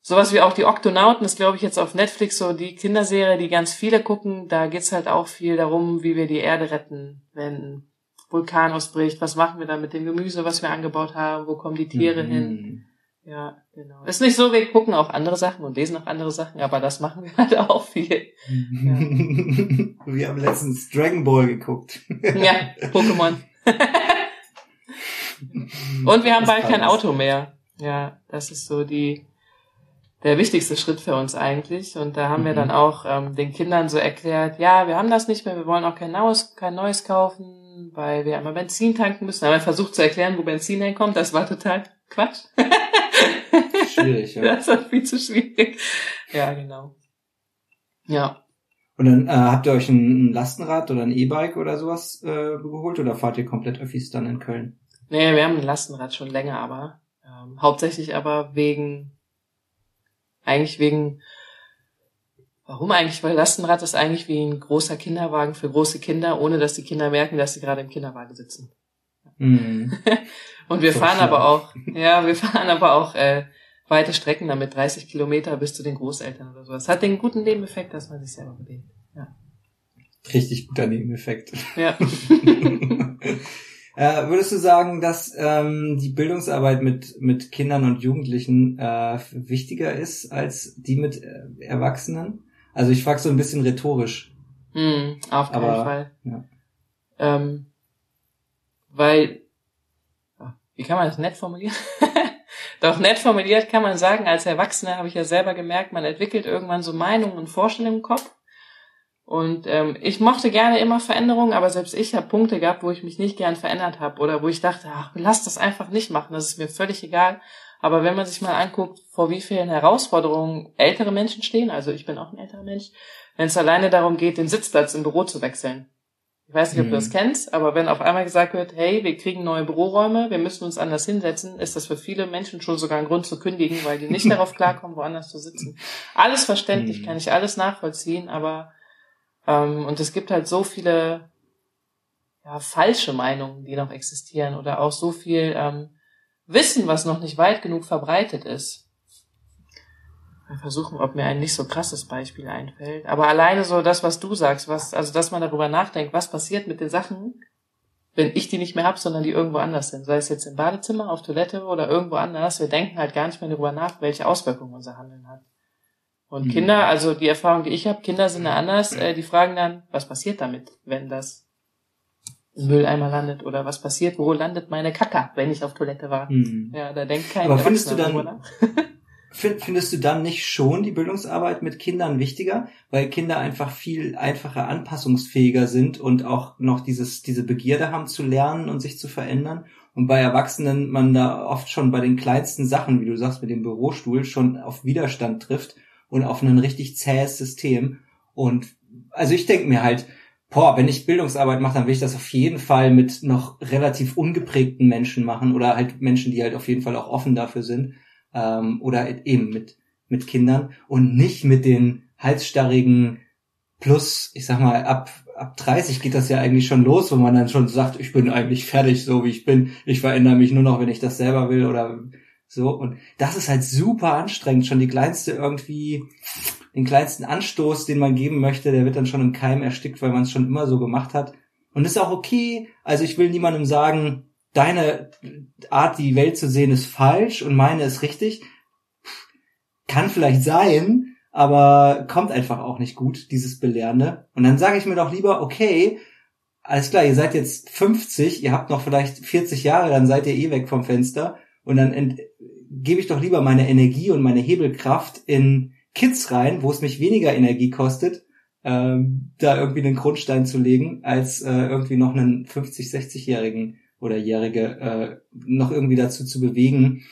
sowas wie auch die Oktonauten ist, glaube ich, jetzt auf Netflix so die Kinderserie, die ganz viele gucken. Da geht's halt auch viel darum, wie wir die Erde retten, wenn Vulkan ausbricht. Was machen wir da mit dem Gemüse, was wir angebaut haben? Wo kommen die Tiere mhm. hin? Ja, genau. Ist nicht so, wir gucken auch andere Sachen und lesen auch andere Sachen, aber das machen wir halt auch viel. Ja. wir haben letztens Dragon Ball geguckt. ja, Pokémon. und wir haben bald kein Auto mehr. Ja, das ist so die der wichtigste Schritt für uns eigentlich. Und da haben mhm. wir dann auch ähm, den Kindern so erklärt, ja, wir haben das nicht mehr, wir wollen auch kein neues, kein neues kaufen, weil wir einmal Benzin tanken müssen. Wir versucht zu erklären, wo Benzin herkommt. Das war total Quatsch. Schwierig, ja. Das war viel zu schwierig. Ja, genau. Ja. Und dann äh, habt ihr euch ein, ein Lastenrad oder ein E-Bike oder sowas äh, geholt oder fahrt ihr komplett Öffis dann in Köln? Nee, wir haben ein Lastenrad schon länger, aber ähm, hauptsächlich aber wegen eigentlich wegen, warum eigentlich? Weil Lastenrad ist eigentlich wie ein großer Kinderwagen für große Kinder, ohne dass die Kinder merken, dass sie gerade im Kinderwagen sitzen. Mhm. Und wir so fahren schlau. aber auch, ja, wir fahren aber auch äh, weite Strecken damit, 30 Kilometer bis zu den Großeltern oder sowas. Hat den guten Nebeneffekt, dass man sich selber bewegt. Ja. Richtig guter Nebeneffekt. Ja. äh, würdest du sagen, dass ähm, die Bildungsarbeit mit, mit Kindern und Jugendlichen äh, wichtiger ist als die mit äh, Erwachsenen? Also ich frage so ein bisschen rhetorisch. Hm, auf keinen Aber, Fall. ja. Ähm, weil, ah, wie kann man das nett formulieren? Doch nett formuliert kann man sagen, als Erwachsener habe ich ja selber gemerkt, man entwickelt irgendwann so Meinungen und Vorstellungen im Kopf. Und ähm, ich mochte gerne immer Veränderungen, aber selbst ich habe Punkte gehabt, wo ich mich nicht gern verändert habe oder wo ich dachte, ach, lass das einfach nicht machen, das ist mir völlig egal. Aber wenn man sich mal anguckt, vor wie vielen Herausforderungen ältere Menschen stehen, also ich bin auch ein älterer Mensch, wenn es alleine darum geht, den Sitzplatz im Büro zu wechseln. Ich weiß nicht, ob du das Mhm. kennst, aber wenn auf einmal gesagt wird, hey, wir kriegen neue Büroräume, wir müssen uns anders hinsetzen, ist das für viele Menschen schon sogar ein Grund zu kündigen, weil die nicht darauf klarkommen, woanders zu sitzen. Alles verständlich, Mhm. kann ich alles nachvollziehen, aber ähm, und es gibt halt so viele ja, falsche Meinungen, die noch existieren oder auch so viel ähm, Wissen, was noch nicht weit genug verbreitet ist. Mal versuchen, ob mir ein nicht so krasses Beispiel einfällt. Aber alleine so das, was du sagst, was, also dass man darüber nachdenkt, was passiert mit den Sachen, wenn ich die nicht mehr hab, sondern die irgendwo anders sind. Sei es jetzt im Badezimmer, auf Toilette oder irgendwo anders. Wir denken halt gar nicht mehr darüber nach, welche Auswirkungen unser Handeln hat. Und Mhm. Kinder, also die Erfahrung, die ich habe, Kinder sind da anders, äh, die fragen dann, was passiert damit, wenn das im Mülleimer landet oder was passiert, wo landet meine Kacke, wenn ich auf Toilette war. Hm. Ja, da denkt kein Aber findest du dann-. Find, findest du dann nicht schon die Bildungsarbeit mit Kindern wichtiger, weil Kinder einfach viel einfacher anpassungsfähiger sind und auch noch dieses, diese Begierde haben zu lernen und sich zu verändern? Und bei Erwachsenen man da oft schon bei den kleinsten Sachen, wie du sagst, mit dem Bürostuhl schon auf Widerstand trifft und auf ein richtig zähes System. Und also ich denke mir halt, boah, wenn ich Bildungsarbeit mache, dann will ich das auf jeden Fall mit noch relativ ungeprägten Menschen machen oder halt Menschen, die halt auf jeden Fall auch offen dafür sind ähm, oder eben mit mit Kindern und nicht mit den halsstarrigen plus, ich sag mal, ab ab 30 geht das ja eigentlich schon los, wo man dann schon sagt, ich bin eigentlich fertig, so wie ich bin. Ich verändere mich nur noch, wenn ich das selber will oder so. Und das ist halt super anstrengend. Schon die kleinste irgendwie, den kleinsten Anstoß, den man geben möchte, der wird dann schon im Keim erstickt, weil man es schon immer so gemacht hat. Und ist auch okay. Also ich will niemandem sagen, deine Art, die Welt zu sehen, ist falsch und meine ist richtig. Kann vielleicht sein, aber kommt einfach auch nicht gut, dieses Belehrende. Und dann sage ich mir doch lieber, okay, alles klar, ihr seid jetzt 50, ihr habt noch vielleicht 40 Jahre, dann seid ihr eh weg vom Fenster. Und dann gebe ich doch lieber meine Energie und meine Hebelkraft in Kids rein, wo es mich weniger Energie kostet, ähm, da irgendwie einen Grundstein zu legen, als äh, irgendwie noch einen 50, 60-Jährigen oder Jährige äh, noch irgendwie dazu zu bewegen,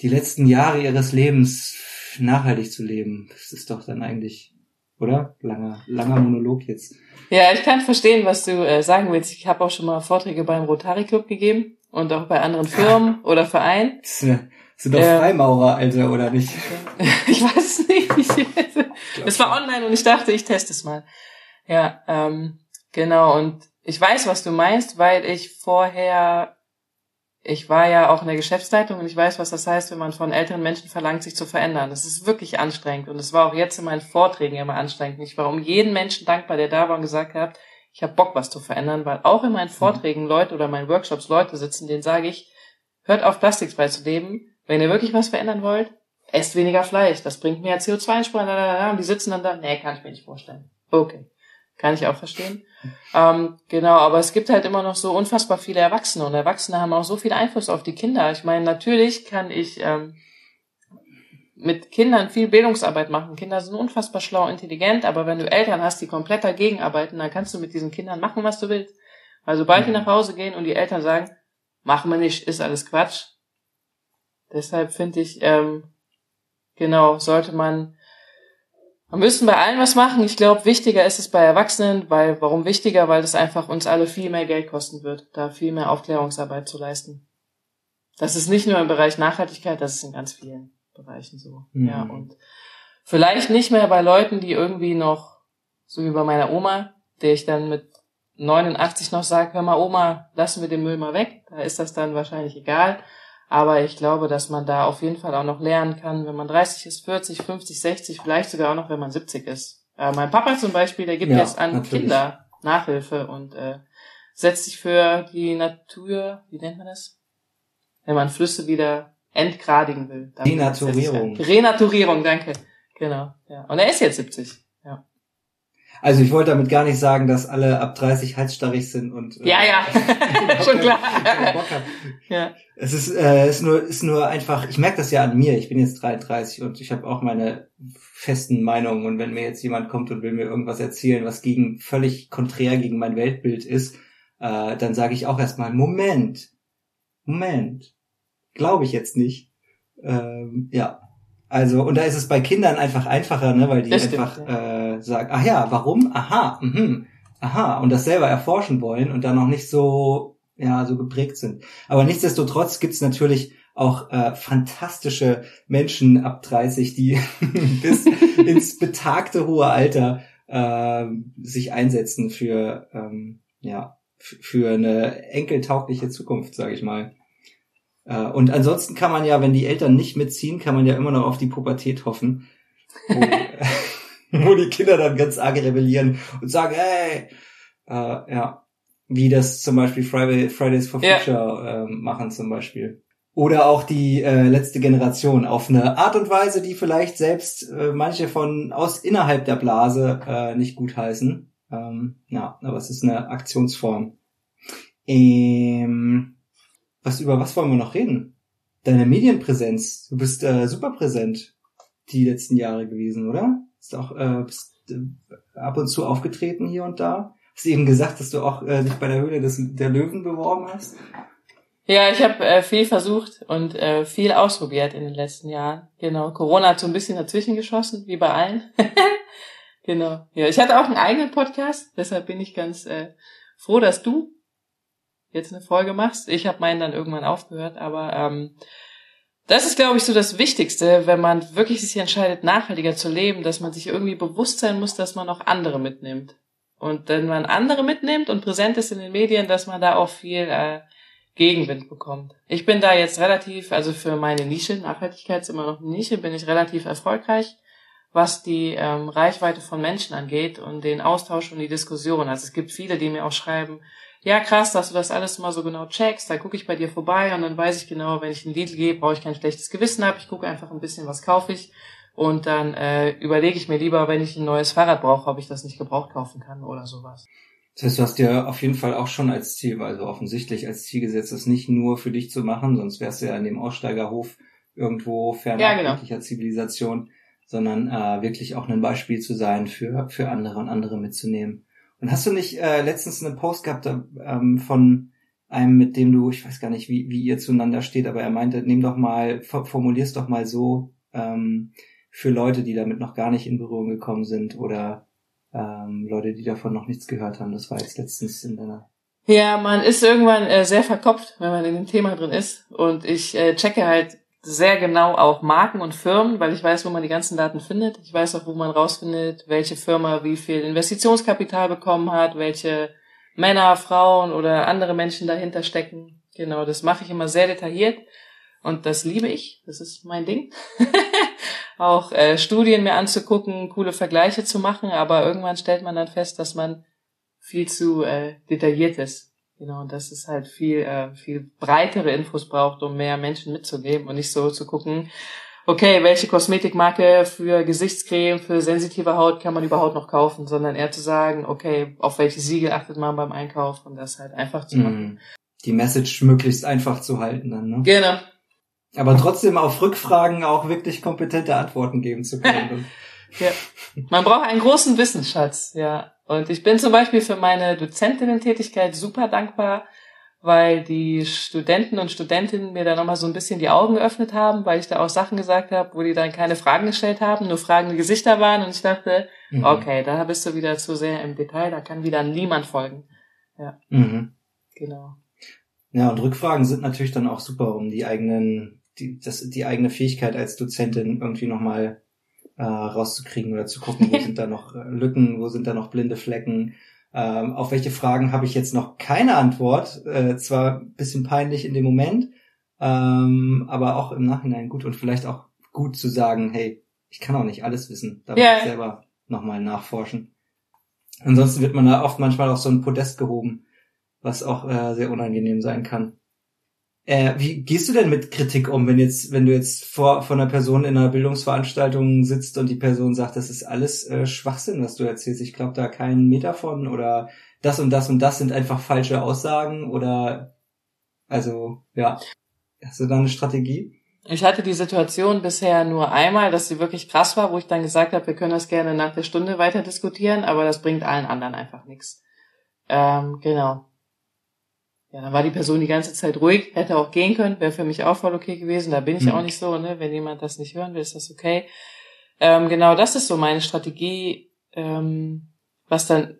die letzten Jahre ihres Lebens nachhaltig zu leben. Das ist doch dann eigentlich, oder? Langer, langer Monolog jetzt. Ja, ich kann verstehen, was du äh, sagen willst. Ich habe auch schon mal Vorträge beim Rotary Club gegeben und auch bei anderen Firmen oder Vereinen. Das sind doch Ja. Freimaurer, Alter, oder nicht? Ich weiß es nicht. Es war online und ich dachte, ich teste es mal. Ja, ähm, genau. Und ich weiß, was du meinst, weil ich vorher, ich war ja auch in der Geschäftsleitung und ich weiß, was das heißt, wenn man von älteren Menschen verlangt, sich zu verändern. Das ist wirklich anstrengend und es war auch jetzt in meinen Vorträgen immer anstrengend. Ich war um jeden Menschen dankbar, der da war und gesagt hat, ich habe Bock, was zu verändern, weil auch in meinen Vorträgen Leute oder meinen Workshops Leute sitzen, denen sage ich, hört auf, plastikfrei zu leben. Wenn ihr wirklich was verändern wollt, esst weniger Fleisch. Das bringt mehr CO2-Einsparungen. da, da, da. Und die sitzen dann da, nee, kann ich mir nicht vorstellen. Okay. Kann ich auch verstehen. Ähm, genau, aber es gibt halt immer noch so unfassbar viele Erwachsene und Erwachsene haben auch so viel Einfluss auf die Kinder. Ich meine, natürlich kann ich ähm, mit Kindern viel Bildungsarbeit machen. Kinder sind unfassbar schlau, intelligent, aber wenn du Eltern hast, die komplett dagegen arbeiten, dann kannst du mit diesen Kindern machen, was du willst. Weil sobald die Mhm. nach Hause gehen und die Eltern sagen, machen wir nicht, ist alles Quatsch. Deshalb finde ich, ähm, genau, sollte man wir müssen bei allen was machen. Ich glaube, wichtiger ist es bei Erwachsenen, weil, warum wichtiger? Weil das einfach uns alle viel mehr Geld kosten wird, da viel mehr Aufklärungsarbeit zu leisten. Das ist nicht nur im Bereich Nachhaltigkeit, das ist in ganz vielen Bereichen so. Mhm. Ja, und vielleicht nicht mehr bei Leuten, die irgendwie noch, so wie bei meiner Oma, der ich dann mit 89 noch sage, hör mal Oma, lassen wir den Müll mal weg. Da ist das dann wahrscheinlich egal. Aber ich glaube, dass man da auf jeden Fall auch noch lernen kann, wenn man 30 ist, 40, 50, 60, vielleicht sogar auch noch, wenn man 70 ist. Äh, mein Papa zum Beispiel, der gibt ja, jetzt an natürlich. Kinder Nachhilfe und äh, setzt sich für die Natur, wie nennt man das? Wenn man Flüsse wieder entgradigen will. Renaturierung. Renaturierung, danke. Genau. Ja. Und er ist jetzt 70. Also ich wollte damit gar nicht sagen, dass alle ab 30 halsstarrig sind und äh, ja ja schon klar. ja. Es ist, äh, ist nur ist nur einfach. Ich merke das ja an mir. Ich bin jetzt 33 und ich habe auch meine festen Meinungen. Und wenn mir jetzt jemand kommt und will mir irgendwas erzählen, was gegen völlig konträr gegen mein Weltbild ist, äh, dann sage ich auch erstmal Moment, Moment, glaube ich jetzt nicht. Ähm, ja, also, und da ist es bei Kindern einfach einfacher, ne, weil die das einfach stimmt, ja. äh, sagen, ach ja, warum? Aha, mhm, aha, und das selber erforschen wollen und dann noch nicht so, ja, so geprägt sind. Aber nichtsdestotrotz gibt's natürlich auch äh, fantastische Menschen ab 30, die bis ins betagte hohe Alter äh, sich einsetzen für ähm, ja für eine enkeltaugliche Zukunft, sage ich mal. Äh, und ansonsten kann man ja, wenn die Eltern nicht mitziehen, kann man ja immer noch auf die Pubertät hoffen, wo, wo die Kinder dann ganz arg rebellieren und sagen, hey, äh, ja, wie das zum Beispiel Friday, Fridays for Future ja. äh, machen zum Beispiel. Oder auch die äh, letzte Generation auf eine Art und Weise, die vielleicht selbst äh, manche von aus innerhalb der Blase äh, nicht gutheißen. Ähm, ja, aber es ist eine Aktionsform. Ähm, was über was wollen wir noch reden? Deine Medienpräsenz. Du bist äh, super präsent die letzten Jahre gewesen, oder? Bist auch äh, bist, äh, ab und zu aufgetreten hier und da. Hast eben gesagt, dass du auch äh, dich bei der Höhle des, der Löwen beworben hast. Ja, ich habe äh, viel versucht und äh, viel ausprobiert in den letzten Jahren. Genau. Corona hat so ein bisschen dazwischen geschossen, wie bei allen. genau. Ja, ich hatte auch einen eigenen Podcast, deshalb bin ich ganz äh, froh, dass du jetzt eine Folge machst. Ich habe meinen dann irgendwann aufgehört, aber ähm, das ist, glaube ich, so das Wichtigste, wenn man wirklich sich entscheidet, nachhaltiger zu leben, dass man sich irgendwie bewusst sein muss, dass man auch andere mitnimmt. Und wenn man andere mitnimmt und präsent ist in den Medien, dass man da auch viel äh, Gegenwind bekommt. Ich bin da jetzt relativ, also für meine Nische, Nachhaltigkeit ist immer noch eine Nische, bin ich relativ erfolgreich, was die ähm, Reichweite von Menschen angeht und den Austausch und die Diskussion. Also es gibt viele, die mir auch schreiben, ja krass, dass du das alles mal so genau checkst, da gucke ich bei dir vorbei und dann weiß ich genau, wenn ich einen Lidl gehe, brauche ich kein schlechtes Gewissen habe, ich gucke einfach ein bisschen, was kaufe ich und dann äh, überlege ich mir lieber, wenn ich ein neues Fahrrad brauche, ob ich das nicht gebraucht kaufen kann oder sowas. Das heißt, du hast dir auf jeden Fall auch schon als Ziel, also offensichtlich als Ziel gesetzt, das nicht nur für dich zu machen, sonst wärst du ja in dem Aussteigerhof irgendwo fernab ja, genau. jeglicher Zivilisation, sondern äh, wirklich auch ein Beispiel zu sein für, für andere und andere mitzunehmen. Und hast du nicht äh, letztens einen Post gehabt ähm, von einem, mit dem du, ich weiß gar nicht, wie, wie ihr zueinander steht, aber er meinte, nimm doch mal, formulier's doch mal so ähm, für Leute, die damit noch gar nicht in Berührung gekommen sind oder ähm, Leute, die davon noch nichts gehört haben. Das war jetzt letztens in deiner ja, man ist irgendwann äh, sehr verkopft, wenn man in dem Thema drin ist. Und ich äh, checke halt sehr genau auch Marken und Firmen, weil ich weiß, wo man die ganzen Daten findet. Ich weiß auch, wo man rausfindet, welche Firma wie viel Investitionskapital bekommen hat, welche Männer, Frauen oder andere Menschen dahinter stecken. Genau, das mache ich immer sehr detailliert und das liebe ich. Das ist mein Ding. auch äh, Studien mir anzugucken, coole Vergleiche zu machen, aber irgendwann stellt man dann fest, dass man viel zu äh, detailliert ist. Genau, und dass es halt viel, äh, viel breitere Infos braucht, um mehr Menschen mitzunehmen und nicht so zu gucken, okay, welche Kosmetikmarke für Gesichtscreme, für sensitive Haut kann man überhaupt noch kaufen, sondern eher zu sagen, okay, auf welche Siegel achtet man beim Einkauf und das halt einfach zu machen. Mhm. Die Message möglichst einfach zu halten dann, ne? Genau. Aber trotzdem auf Rückfragen auch wirklich kompetente Antworten geben zu können. ja. Man braucht einen großen Wissensschatz, ja. Und ich bin zum Beispiel für meine Dozentinnen-Tätigkeit super dankbar, weil die Studenten und Studentinnen mir da nochmal so ein bisschen die Augen geöffnet haben, weil ich da auch Sachen gesagt habe, wo die dann keine Fragen gestellt haben, nur fragende Gesichter waren und ich dachte, mhm. okay, da bist du wieder zu sehr im Detail, da kann wieder niemand folgen. Ja. Mhm. Genau. Ja, und Rückfragen sind natürlich dann auch super, um die eigenen, die, das, die eigene Fähigkeit als Dozentin irgendwie nochmal äh, rauszukriegen oder zu gucken, wo sind da noch äh, Lücken, wo sind da noch blinde Flecken. Ähm, auf welche Fragen habe ich jetzt noch keine Antwort? Äh, zwar ein bisschen peinlich in dem Moment, ähm, aber auch im Nachhinein gut und vielleicht auch gut zu sagen, hey, ich kann auch nicht alles wissen, da muss ich selber nochmal nachforschen. Ansonsten wird man da oft manchmal auf so ein Podest gehoben, was auch äh, sehr unangenehm sein kann. Äh, wie gehst du denn mit Kritik um, wenn jetzt, wenn du jetzt vor, vor einer Person in einer Bildungsveranstaltung sitzt und die Person sagt, das ist alles äh, Schwachsinn, was du erzählst, ich glaube da keinen Meter von oder das und das und das sind einfach falsche Aussagen oder also ja. Hast du da eine Strategie? Ich hatte die Situation bisher nur einmal, dass sie wirklich krass war, wo ich dann gesagt habe, wir können das gerne nach der Stunde weiter diskutieren, aber das bringt allen anderen einfach nichts. Ähm, genau. Ja, dann war die Person die ganze Zeit ruhig, hätte auch gehen können, wäre für mich auch voll okay gewesen. Da bin ich Hm. auch nicht so, ne? Wenn jemand das nicht hören will, ist das okay. Ähm, genau, das ist so meine Strategie, ähm, was dann.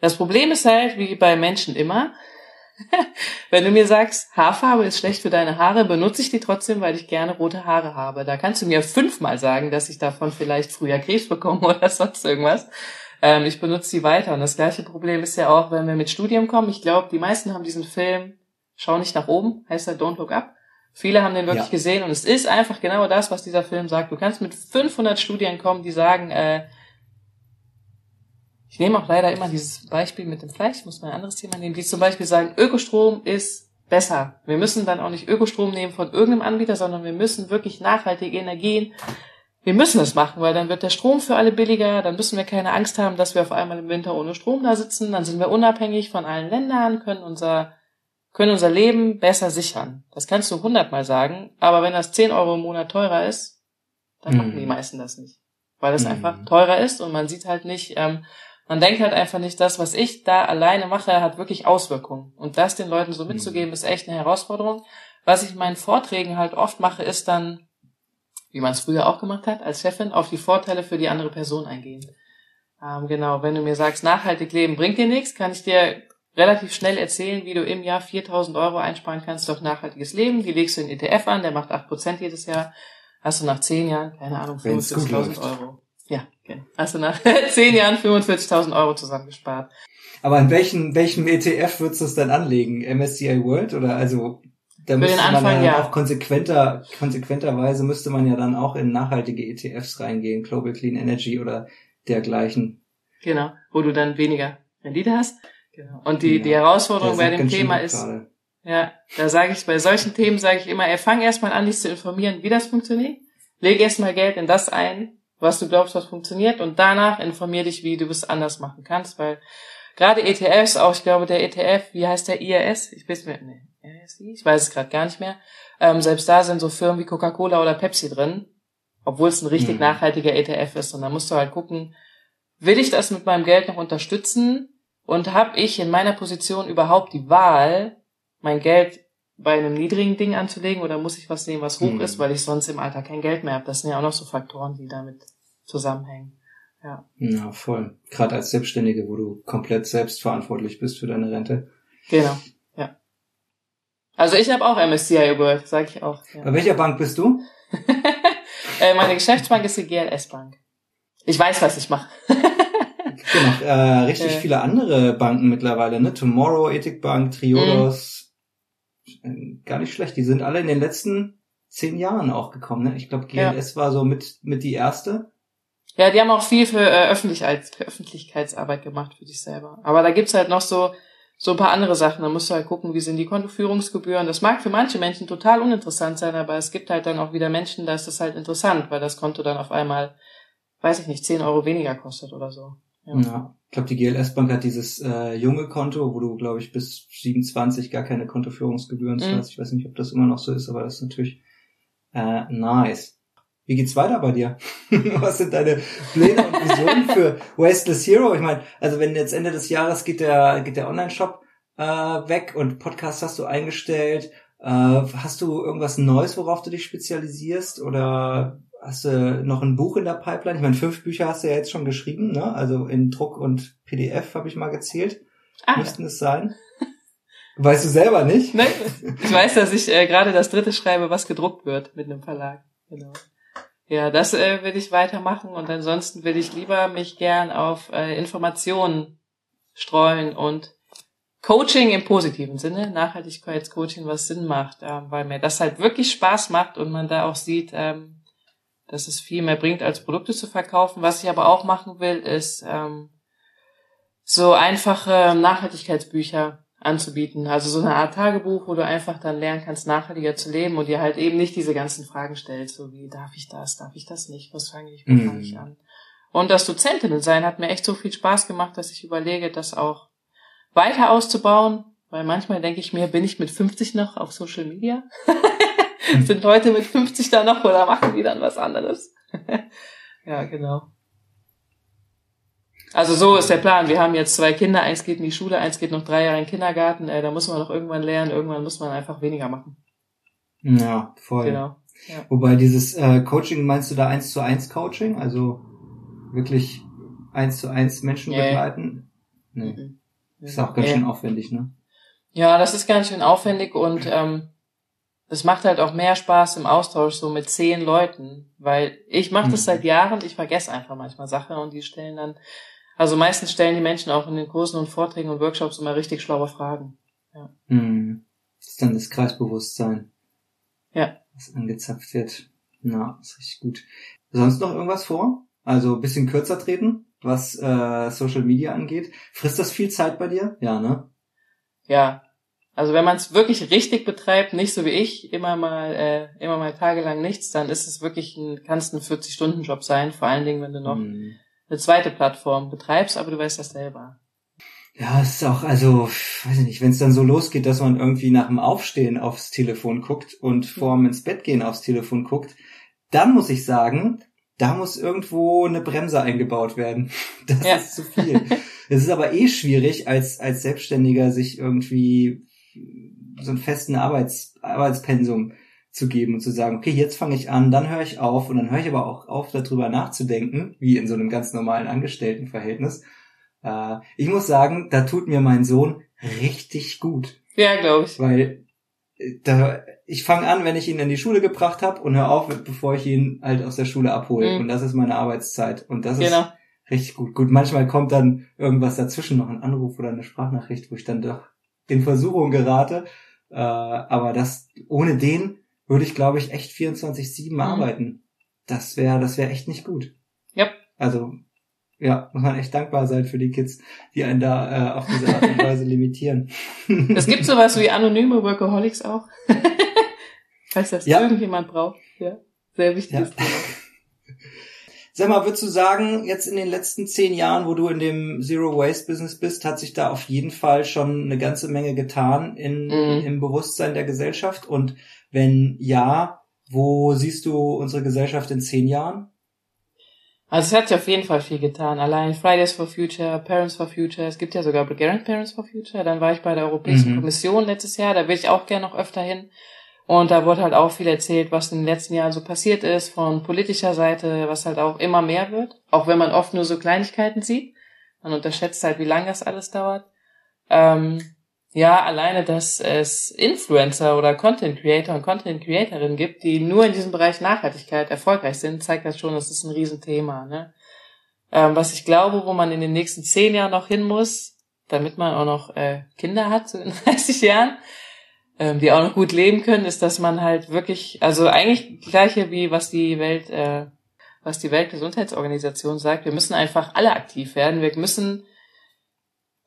Das Problem ist halt, wie bei Menschen immer, wenn du mir sagst, Haarfarbe ist schlecht für deine Haare, benutze ich die trotzdem, weil ich gerne rote Haare habe. Da kannst du mir fünfmal sagen, dass ich davon vielleicht früher Krebs bekomme oder sonst irgendwas. Ähm, ich benutze sie weiter. Und das gleiche Problem ist ja auch, wenn wir mit Studium kommen. Ich glaube, die meisten haben diesen Film Schau nicht nach oben, heißt er Don't Look Up. Viele haben den wirklich Ja. gesehen und es ist einfach genau das, was dieser Film sagt. Du kannst mit 500 Studien kommen, die sagen, äh, ich nehme auch leider immer dieses Beispiel mit dem Fleisch, ich muss mal ein anderes Thema nehmen, die zum Beispiel sagen, Ökostrom ist besser. Wir müssen dann auch nicht Ökostrom nehmen von irgendeinem Anbieter, sondern wir müssen wirklich nachhaltige Energien, wir müssen es machen, weil dann wird der Strom für alle billiger, dann müssen wir keine Angst haben, dass wir auf einmal im Winter ohne Strom da sitzen, dann sind wir unabhängig von allen Ländern, können unser, können unser Leben besser sichern. Das kannst du hundertmal sagen, aber wenn das 10 Euro im Monat teurer ist, dann machen Mhm. die meisten das nicht. Weil es Mhm. einfach teurer ist und man sieht halt nicht, ähm, man denkt halt einfach nicht, das, was ich da alleine mache, hat wirklich Auswirkungen. Und das den Leuten so Mhm. mitzugeben, ist echt eine Herausforderung. Was ich in meinen Vorträgen halt oft mache, ist dann, wie man es früher auch gemacht hat, als Chefin, auf die Vorteile für die andere Person eingehen. Ähm, genau, wenn du mir sagst, nachhaltig leben bringt dir nichts, kann ich dir relativ schnell erzählen, wie du im Jahr 4000 Euro einsparen kannst durch nachhaltiges Leben. Die legst du in ETF an, der macht 8% jedes Jahr. Hast du nach 10 Jahren, keine Ahnung, Wenn's gut 45.000 läuft. Euro. Ja, genau. Hast du nach 10 Jahren 45.000 Euro zusammengespart. Aber in welchen, welchem ETF würdest du es dann anlegen? MSCI World oder also da den müsste man Anfang, ja ja. auch konsequenter, konsequenterweise müsste man ja dann auch in nachhaltige ETFs reingehen, Global Clean Energy oder dergleichen. Genau, wo du dann weniger Rendite hast. Genau. Und die, Ja. die Herausforderung Der bei dem Thema ist, gerade. ja, da sage ich, bei solchen Themen sage ich immer, ey, fang erstmal an, dich zu informieren, wie das funktioniert. Leg erstmal Geld in das ein, was du glaubst, was funktioniert und danach informier dich, wie du es anders machen kannst, weil gerade ETFs, auch ich glaube, der ETF, wie heißt der IRS? Ich weiß mir, nee? Ich weiß es gerade gar nicht mehr. Ähm, selbst da sind so Firmen wie Coca-Cola oder Pepsi drin, obwohl es ein richtig Mhm. nachhaltiger ETF ist. Und da musst du halt gucken, will ich das mit meinem Geld noch unterstützen und habe ich in meiner Position überhaupt die Wahl, mein Geld bei einem niedrigen Ding anzulegen oder muss ich was nehmen, was hoch Mhm. ist, weil ich sonst im Alter kein Geld mehr habe. Das sind ja auch noch so Faktoren, die damit zusammenhängen. Ja. Ja, voll. Gerade als Selbstständige, wo du komplett selbstverantwortlich bist für deine Rente. Genau. Also ich habe auch MSCI World, sage ich auch. Ja. Bei welcher Bank bist du? äh, meine Geschäftsbank ist die GLS Bank. Ich weiß, was ich mache. Genau, äh, richtig Äh. viele andere Banken mittlerweile, ne? Tomorrow, Ethik Bank, Triodos. Äh, Gar nicht schlecht. Die sind alle in den letzten zehn Jahren auch gekommen, ne? Ich glaube, Ja. GLS war so mit, mit die erste. Ja, die haben auch viel für, äh, Öffentlichkeits für Öffentlichkeitsarbeit gemacht für dich selber. Aber da gibt's halt noch so, so ein paar andere Sachen. Da musst du halt gucken, wie sind die Kontoführungsgebühren. Das mag für manche Menschen total uninteressant sein, aber es gibt halt dann auch wieder Menschen, da ist das halt interessant, weil das Konto dann auf einmal, weiß ich nicht, 10 Euro weniger kostet oder so. Ja. Ja. Ich glaube, die GLS Bank hat dieses äh, junge Konto, wo du, glaube ich, bis 27 gar keine Kontoführungsgebühren Mhm. zahlst. Ich weiß nicht, ob das immer noch so ist, aber das ist natürlich äh, nice. Wie geht's weiter bei dir? Was sind deine Pläne und Visionen für Wasteless Hero? Ich meine, also wenn jetzt Ende des Jahres geht der geht der Online-Shop äh, weg und Podcast hast du eingestellt, äh, hast du irgendwas Neues, worauf du dich spezialisierst oder hast du noch ein Buch in der Pipeline? Ich meine, fünf Bücher hast du ja jetzt schon geschrieben, ne? Also in Druck und PDF habe ich mal gezählt. Ah. Müssten es sein? Weißt du selber nicht? Ne? Ich weiß, dass ich äh, gerade das dritte schreibe, was gedruckt wird mit einem Verlag. Genau. Ja, das äh, will ich weitermachen und ansonsten will ich lieber mich gern auf äh, Informationen streuen und Coaching im positiven Sinne, Nachhaltigkeitscoaching, was Sinn macht, ähm, weil mir das halt wirklich Spaß macht und man da auch sieht, ähm, dass es viel mehr bringt, als Produkte zu verkaufen. Was ich aber auch machen will, ist ähm, so einfache Nachhaltigkeitsbücher anzubieten. Also so eine Art Tagebuch, wo du einfach dann lernen kannst, nachhaltiger zu leben und dir halt eben nicht diese ganzen Fragen stellst, so wie darf ich das, darf ich das nicht, was fange ich, wo mm. fange ich an. Und das Dozentinnen sein hat mir echt so viel Spaß gemacht, dass ich überlege, das auch weiter auszubauen, weil manchmal denke ich mir, bin ich mit 50 noch auf Social Media? Sind Leute mit 50 da noch oder machen die dann was anderes? ja, genau. Also so ist der Plan. Wir haben jetzt zwei Kinder, eins geht in die Schule, eins geht noch drei Jahre in den Kindergarten. Äh, da muss man noch irgendwann lernen, irgendwann muss man einfach weniger machen. Ja, voll. Genau. Ja. Wobei dieses äh, Coaching, meinst du da eins zu eins Coaching? Also wirklich eins zu eins Menschen yeah. begleiten? Nee. Mhm. Ist auch ganz ja. schön aufwendig, ne? Ja, das ist ganz schön aufwendig und ähm, das macht halt auch mehr Spaß im Austausch so mit zehn Leuten, weil ich mache das mhm. seit Jahren, ich vergesse einfach manchmal Sachen und die stellen dann, also meistens stellen die Menschen auch in den Kursen und Vorträgen und Workshops immer richtig schlaue Fragen. Ja. Mhm. Das ist dann das Kreisbewusstsein. Ja. Was angezapft wird. Na, ist richtig gut. Sonst noch irgendwas vor? Also ein bisschen kürzer treten? was äh, Social Media angeht. Frisst das viel Zeit bei dir? Ja, ne? Ja. Also wenn man es wirklich richtig betreibt, nicht so wie ich, immer mal, äh, immer mal tagelang nichts, dann ist es wirklich ein, kann es ein 40-Stunden-Job sein, vor allen Dingen, wenn du noch hm. Eine zweite Plattform betreibst, aber du weißt das selber. Ja, es ist auch, also, weiß ich nicht, wenn es dann so losgeht, dass man irgendwie nach dem Aufstehen aufs Telefon guckt und vorm ins Bett gehen aufs Telefon guckt, dann muss ich sagen, da muss irgendwo eine Bremse eingebaut werden. Das ja. ist zu viel. Es ist aber eh schwierig, als, als Selbstständiger sich irgendwie so einen festen Arbeits, Arbeitspensum zu geben und zu sagen, okay, jetzt fange ich an, dann höre ich auf und dann höre ich aber auch auf, darüber nachzudenken, wie in so einem ganz normalen Angestelltenverhältnis. Äh, ich muss sagen, da tut mir mein Sohn richtig gut. Ja, glaube ich. Weil da, ich fange an, wenn ich ihn in die Schule gebracht habe und höre auf, bevor ich ihn halt aus der Schule abhole. Mhm. Und das ist meine Arbeitszeit. Und das genau. ist richtig gut. Gut, manchmal kommt dann irgendwas dazwischen, noch ein Anruf oder eine Sprachnachricht, wo ich dann doch in Versuchung gerate. Äh, aber das, ohne den würde ich, glaube ich, echt 24-7 mhm. arbeiten. Das wäre, das wäre echt nicht gut. Ja. Also ja, muss man echt dankbar sein für die Kids, die einen da äh, auf diese Art und Weise limitieren. es gibt sowas wie anonyme Workaholics auch. Falls das ja. irgendjemand braucht. Ja, sehr wichtiges ja. Thema. Sag mal, würdest du sagen, jetzt in den letzten zehn Jahren, wo du in dem Zero Waste Business bist, hat sich da auf jeden Fall schon eine ganze Menge getan in, mhm. im Bewusstsein der Gesellschaft? Und wenn ja, wo siehst du unsere Gesellschaft in zehn Jahren? Also es hat sich auf jeden Fall viel getan. Allein Fridays for Future, Parents for Future, es gibt ja sogar Bulgarian Parents for Future. Dann war ich bei der Europäischen mhm. Kommission letztes Jahr, da will ich auch gerne noch öfter hin. Und da wurde halt auch viel erzählt, was in den letzten Jahren so passiert ist, von politischer Seite, was halt auch immer mehr wird. Auch wenn man oft nur so Kleinigkeiten sieht. Man unterschätzt halt, wie lange das alles dauert. Ähm, ja, alleine, dass es Influencer oder Content Creator und Content Creatorinnen gibt, die nur in diesem Bereich Nachhaltigkeit erfolgreich sind, zeigt das schon, das ist ein Riesenthema. Ne? Ähm, was ich glaube, wo man in den nächsten zehn Jahren noch hin muss, damit man auch noch äh, Kinder hat, so in 30 Jahren, ähm, die auch noch gut leben können, ist, dass man halt wirklich, also eigentlich gleiche wie was die Welt, äh, was die Weltgesundheitsorganisation sagt, wir müssen einfach alle aktiv werden. Wir müssen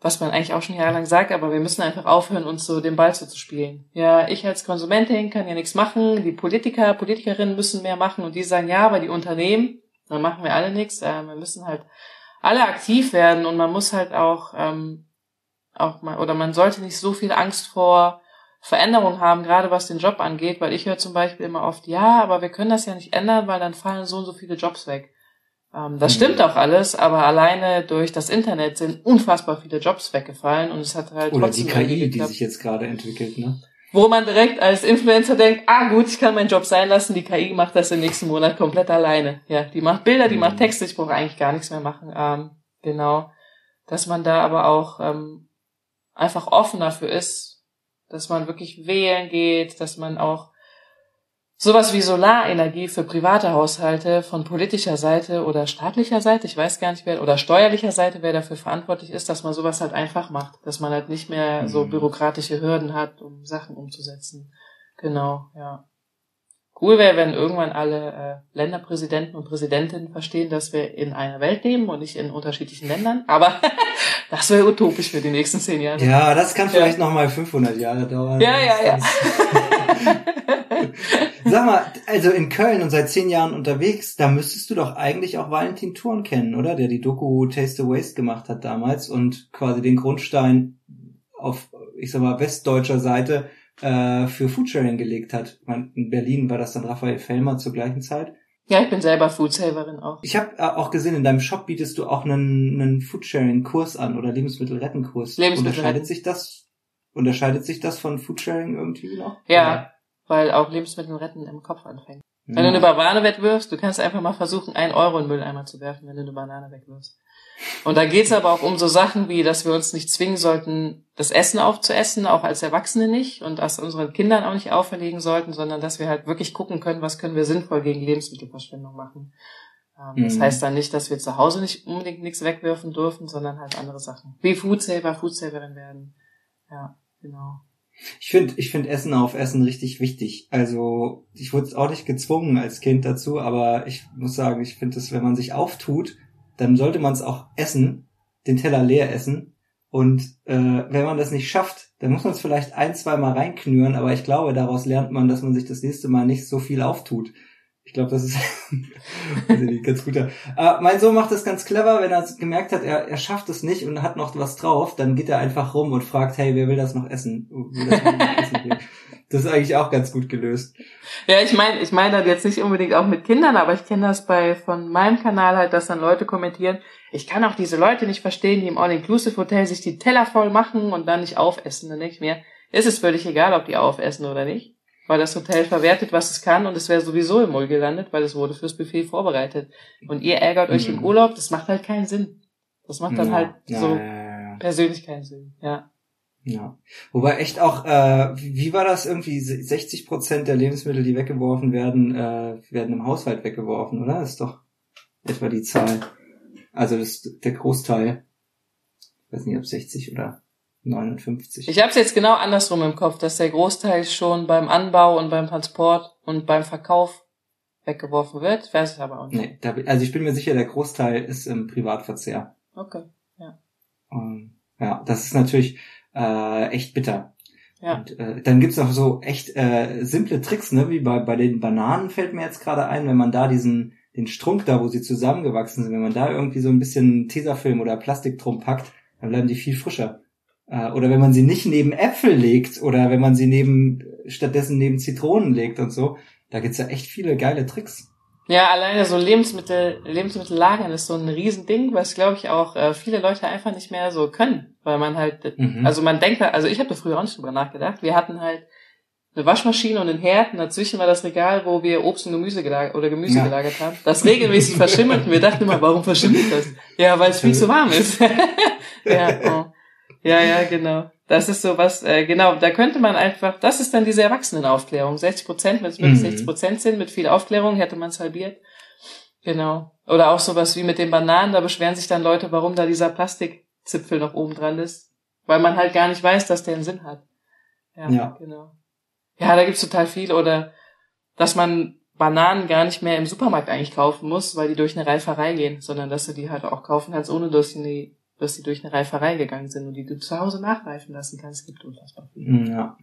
was man eigentlich auch schon jahrelang sagt, aber wir müssen einfach aufhören, uns so den Ball zuzuspielen. Ja, ich als Konsumentin kann ja nichts machen, die Politiker, Politikerinnen müssen mehr machen und die sagen, ja, aber die Unternehmen, dann machen wir alle nichts. Äh, wir müssen halt alle aktiv werden und man muss halt auch, ähm, auch mal, oder man sollte nicht so viel Angst vor Veränderung haben, gerade was den Job angeht, weil ich höre zum Beispiel immer oft, ja, aber wir können das ja nicht ändern, weil dann fallen so und so viele Jobs weg. Ähm, das stimmt mhm. auch alles, aber alleine durch das Internet sind unfassbar viele Jobs weggefallen und es hat halt Oder trotzdem die KI, die sich jetzt gerade entwickelt, ne? Wo man direkt als Influencer denkt, ah gut, ich kann meinen Job sein lassen, die KI macht das im nächsten Monat komplett alleine. Ja, die macht Bilder, die mhm. macht Texte, ich brauche eigentlich gar nichts mehr machen. Ähm, genau. Dass man da aber auch ähm, einfach offen dafür ist, dass man wirklich wählen geht, dass man auch sowas wie Solarenergie für private Haushalte von politischer Seite oder staatlicher Seite, ich weiß gar nicht wer, oder steuerlicher Seite, wer dafür verantwortlich ist, dass man sowas halt einfach macht, dass man halt nicht mehr so Mhm. bürokratische Hürden hat, um Sachen umzusetzen. Genau, ja. Cool wäre, wenn irgendwann alle äh, Länderpräsidenten und Präsidentinnen verstehen, dass wir in einer Welt leben und nicht in unterschiedlichen Ländern. Aber das wäre utopisch für die nächsten zehn Jahre. Ja, das kann vielleicht noch mal 500 Jahre dauern. Ja, ja, ja. Sag mal, also in Köln und seit zehn Jahren unterwegs, da müsstest du doch eigentlich auch Valentin Thurn kennen, oder? Der die Doku Taste the Waste gemacht hat damals und quasi den Grundstein auf, ich sag mal, westdeutscher Seite äh, für Foodsharing gelegt hat. In Berlin war das dann Raphael Fellmer zur gleichen Zeit. Ja, ich bin selber Foodsaverin auch. Ich habe äh, auch gesehen, in deinem Shop bietest du auch einen, einen Foodsharing-Kurs an oder Lebensmittelrettenkurs. Lebensmittel Unterscheidet sich das? Unterscheidet sich das von Foodsharing irgendwie noch? Ja, weil auch Lebensmittel retten im Kopf anfängt. Oder? Wenn du eine Banane wegwirfst, du kannst einfach mal versuchen, einen Euro in den Mülleimer zu werfen, wenn du eine Banane wegwirfst. Und da geht's aber auch um so Sachen wie, dass wir uns nicht zwingen sollten, das Essen aufzuessen, auch als Erwachsene nicht, und das unseren Kindern auch nicht auferlegen sollten, sondern dass wir halt wirklich gucken können, was können wir sinnvoll gegen Lebensmittelverschwendung machen. Ähm, Das Mhm. heißt dann nicht, dass wir zu Hause nicht unbedingt nichts wegwerfen dürfen, sondern halt andere Sachen. Wie Foodsaver, Foodsaverin werden. Ja, genau. Ich finde ich find Essen auf Essen richtig wichtig. Also ich wurde auch nicht gezwungen als Kind dazu, aber ich muss sagen, ich finde es, wenn man sich auftut, dann sollte man es auch essen, den Teller leer essen. Und äh, wenn man das nicht schafft, dann muss man es vielleicht ein, zwei Mal reinknüren, aber ich glaube, daraus lernt man, dass man sich das nächste Mal nicht so viel auftut. Ich glaube, das ist ganz guter. Aber mein Sohn macht das ganz clever, wenn er gemerkt hat, er, er schafft es nicht und hat noch was drauf, dann geht er einfach rum und fragt, hey, wer will das noch essen? Das noch essen? Das ist eigentlich auch ganz gut gelöst. Ja, ich meine, ich meine das jetzt nicht unbedingt auch mit Kindern, aber ich kenne das bei von meinem Kanal halt, dass dann Leute kommentieren, ich kann auch diese Leute nicht verstehen, die im All-Inclusive-Hotel sich die Teller voll machen und dann nicht aufessen. Dann denke ich mir, ist es völlig egal, ob die aufessen oder nicht, weil das Hotel verwertet, was es kann und es wäre sowieso im Müll gelandet, weil es wurde fürs Buffet vorbereitet. Und ihr ärgert euch Mhm. im Urlaub, das macht halt keinen Sinn. Das macht dann ja, halt ja, so ja, ja, ja. persönlich keinen Sinn. Ja. Ja. Wobei echt auch, äh, wie wie war das irgendwie? 60 Prozent der Lebensmittel, die weggeworfen werden, äh, werden im Haushalt weggeworfen, oder? Das ist doch etwa die Zahl. Also das ist der Großteil. Ich weiß nicht, ob 60 oder 59. Ich habe es jetzt genau andersrum im Kopf, dass der Großteil schon beim Anbau und beim Transport und beim Verkauf weggeworfen wird. Ich weiß es aber auch nicht. nee, da, also ich bin mir sicher, der Großteil ist im Privatverzehr. Okay. Und, ja, das ist natürlich äh, echt bitter. Ja. Und äh, dann gibt's noch so echt äh, simple Tricks, ne? Wie bei, bei den Bananen fällt mir jetzt gerade ein, wenn man da diesen den Strunk da, wo sie zusammengewachsen sind, wenn man da irgendwie so ein bisschen Tesafilm oder Plastik drum packt, dann bleiben die viel frischer. Äh, oder wenn man sie nicht neben Äpfel legt oder wenn man sie neben stattdessen neben Zitronen legt und so, da gibt's ja echt viele geile Tricks. Ja, alleine so Lebensmittel, Lebensmittel lagern ist so ein Riesending, was glaube ich auch äh, viele Leute einfach nicht mehr so können, weil man halt, Mhm. also man denkt, also ich habe da früher auch nicht drüber nachgedacht. Wir hatten halt eine Waschmaschine und einen Herd und dazwischen war das Regal, wo wir Obst und Gemüse gelagert oder Gemüse Ja. gelagert haben. Das regelmäßig verschimmelt und wir dachten immer, warum verschimmelt das? Ja, weil es viel zu warm ist. ja, oh. Ja, ja, genau. Das ist so was, äh, genau, da könnte man einfach, das ist dann diese Erwachsenenaufklärung. 60 Prozent, wenn es wirklich Mhm. 60 Prozent sind, mit viel Aufklärung hätte man es halbiert. Genau. Oder auch sowas wie mit den Bananen, da beschweren sich dann Leute, warum da dieser Plastikzipfel noch oben dran ist. Weil man halt gar nicht weiß, dass der einen Sinn hat. Ja, Ja. genau. Ja, da gibt's total viel. Oder dass man Bananen gar nicht mehr im Supermarkt eigentlich kaufen muss, weil die durch eine Reiferei gehen, sondern dass du die halt auch kaufen kannst, ohne dass die, dass die durch eine Reiferei gegangen sind und die du zu Hause nachreifen lassen kannst. Es gibt unfassbar viel. Ja.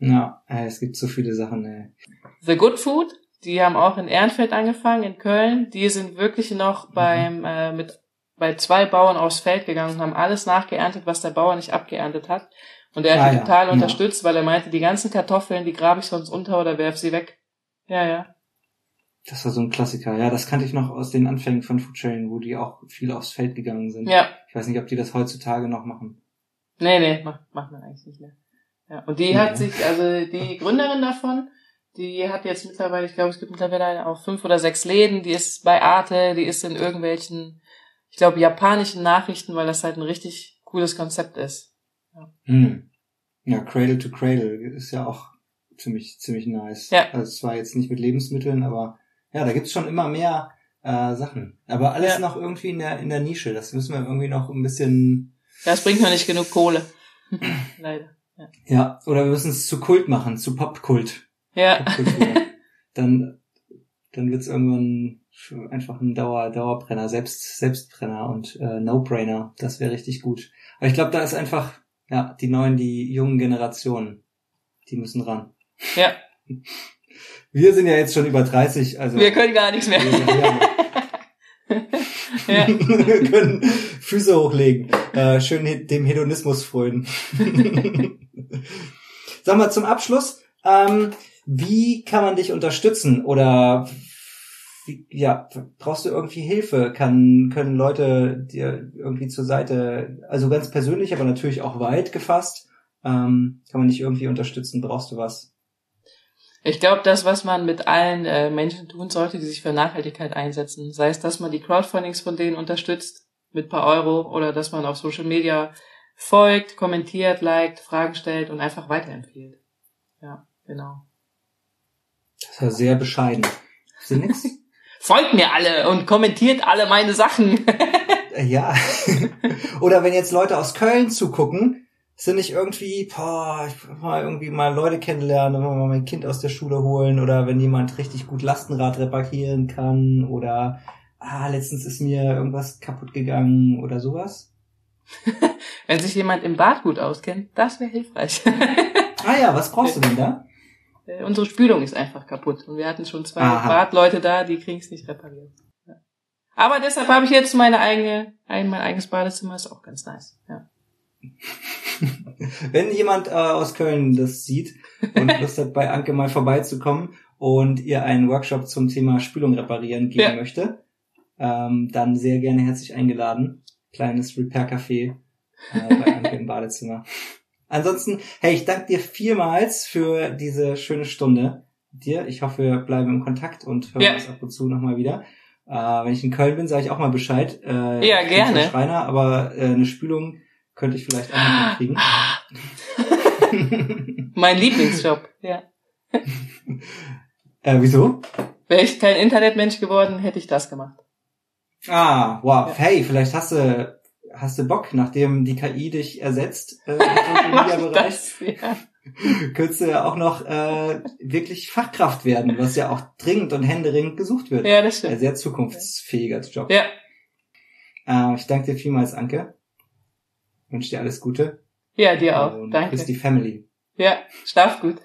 Ja, äh, es gibt so viele Sachen, ey. The Good Food, die haben auch in Ehrenfeld angefangen, in Köln. Die sind wirklich noch beim äh, mit bei zwei Bauern aufs Feld gegangen und haben alles nachgeerntet, was der Bauer nicht abgeerntet hat. Und er hat Ah, die ja. total Ja. unterstützt, weil er meinte, die ganzen Kartoffeln, die grabe ich sonst unter oder werf sie weg. Ja, ja. Das war so ein Klassiker. Ja, das kannte ich noch aus den Anfängen von Foodsharing, wo die auch viel aufs Feld gegangen sind. Ja. Ich weiß nicht, ob die das heutzutage noch machen. Nee, nee, macht, macht man eigentlich nicht mehr. Ja. Und die Ja. hat sich, also die Gründerin davon, die hat jetzt mittlerweile, ich glaube, es gibt mittlerweile auch fünf oder sechs Läden, die ist bei Arte, die ist in irgendwelchen, ich glaube, japanischen Nachrichten, weil das halt ein richtig cooles Konzept ist. Hm. Ja, Cradle to Cradle ist ja auch ziemlich, ziemlich nice. Ja. Also zwar jetzt nicht mit Lebensmitteln, aber ja, da gibt's schon immer mehr äh, Sachen. Aber alles Ja. noch irgendwie in der, in der Nische. Das müssen wir irgendwie noch ein bisschen, Das bringt noch nicht genug Kohle. Leider. ja, oder wir müssen es zu Kult machen, zu Popkult. Ja. Popkultur. dann, dann wird's irgendwann einfach ein Dauer, Dauerbrenner, Selbst, Selbstbrenner und äh, No-Brainer. Das wäre richtig gut. Aber ich glaube, da ist einfach, ja, die neuen, die jungen Generationen, die müssen ran. Ja. Wir sind ja jetzt schon über 30, also Wir können gar nichts mehr. wir, Ja. wir können Füße hochlegen, äh, schön dem Hedonismus frönen. Sag mal zum Abschluss, ähm, wie kann man dich unterstützen oder wie, ja, brauchst du irgendwie Hilfe? Kann, können Leute dir irgendwie zur Seite, also ganz persönlich, aber natürlich auch weit gefasst, ähm, kann man dich irgendwie unterstützen? Brauchst du was? Ich glaube, das, was man mit allen äh, Menschen tun sollte, die sich für Nachhaltigkeit einsetzen, sei es, dass man die Crowdfundings von denen unterstützt mit paar Euro oder dass man auf Social Media folgt, kommentiert, liked, Fragen stellt und einfach weiterempfiehlt. Ja, genau. Das ja sehr bescheiden. Nix? Folgt mir alle und kommentiert alle meine Sachen. Äh, Ja. Oder wenn jetzt Leute aus Köln zugucken, sind nicht irgendwie, boah, ich will mal irgendwie mal Leute kennenlernen, mal mein Kind aus der Schule holen oder wenn jemand richtig gut Lastenrad reparieren kann oder ah, letztens ist mir irgendwas kaputt gegangen oder sowas. Wenn sich jemand im Bad gut auskennt, das wäre hilfreich. Ah ja, was brauchst du denn da? Äh, Unsere Spülung ist einfach kaputt und wir hatten schon zwei Aha. Badleute da, die kriegen es nicht repariert. Ja. Aber deshalb habe ich jetzt meine eigene, ein, mein eigenes Badezimmer, ist auch ganz nice. Ja. Wenn jemand äh, aus Köln das sieht und Lust hat, bei Anke mal vorbeizukommen und ihr einen Workshop zum Thema Spülung reparieren geben Ja. möchte, ähm, dann sehr gerne herzlich eingeladen. Kleines Repair-Café äh, bei Anke im Badezimmer. Ansonsten, hey, ich danke dir vielmals für diese schöne Stunde mit dir. Ich hoffe, wir bleiben im Kontakt und hören Ja. uns ab und zu nochmal wieder. Äh, wenn ich in Köln bin, sage ich auch mal Bescheid. Äh, Ja, gerne. Schreiner, aber äh, eine Spülung könnte ich vielleicht auch noch kriegen. Mein Lieblingsjob. Ja. äh, wieso? Wäre ich kein Internetmensch geworden, hätte ich das gemacht. Ah, wow. Ja. Hey, vielleicht hast du, hast du Bock, nachdem die KI dich ersetzt äh, im Social Media Mach Bereich, das, ja. könntest du ja auch noch äh, wirklich Fachkraft werden, was ja auch dringend und händeringend gesucht wird. ja, das Ein stimmt. sehr zukunftsfähiger Job. Ja, Äh, ich danke dir vielmals, Anke. Wünsche dir alles Gute. ja, dir auch. Und Danke. Grüß die Family. Ja, schlaf gut.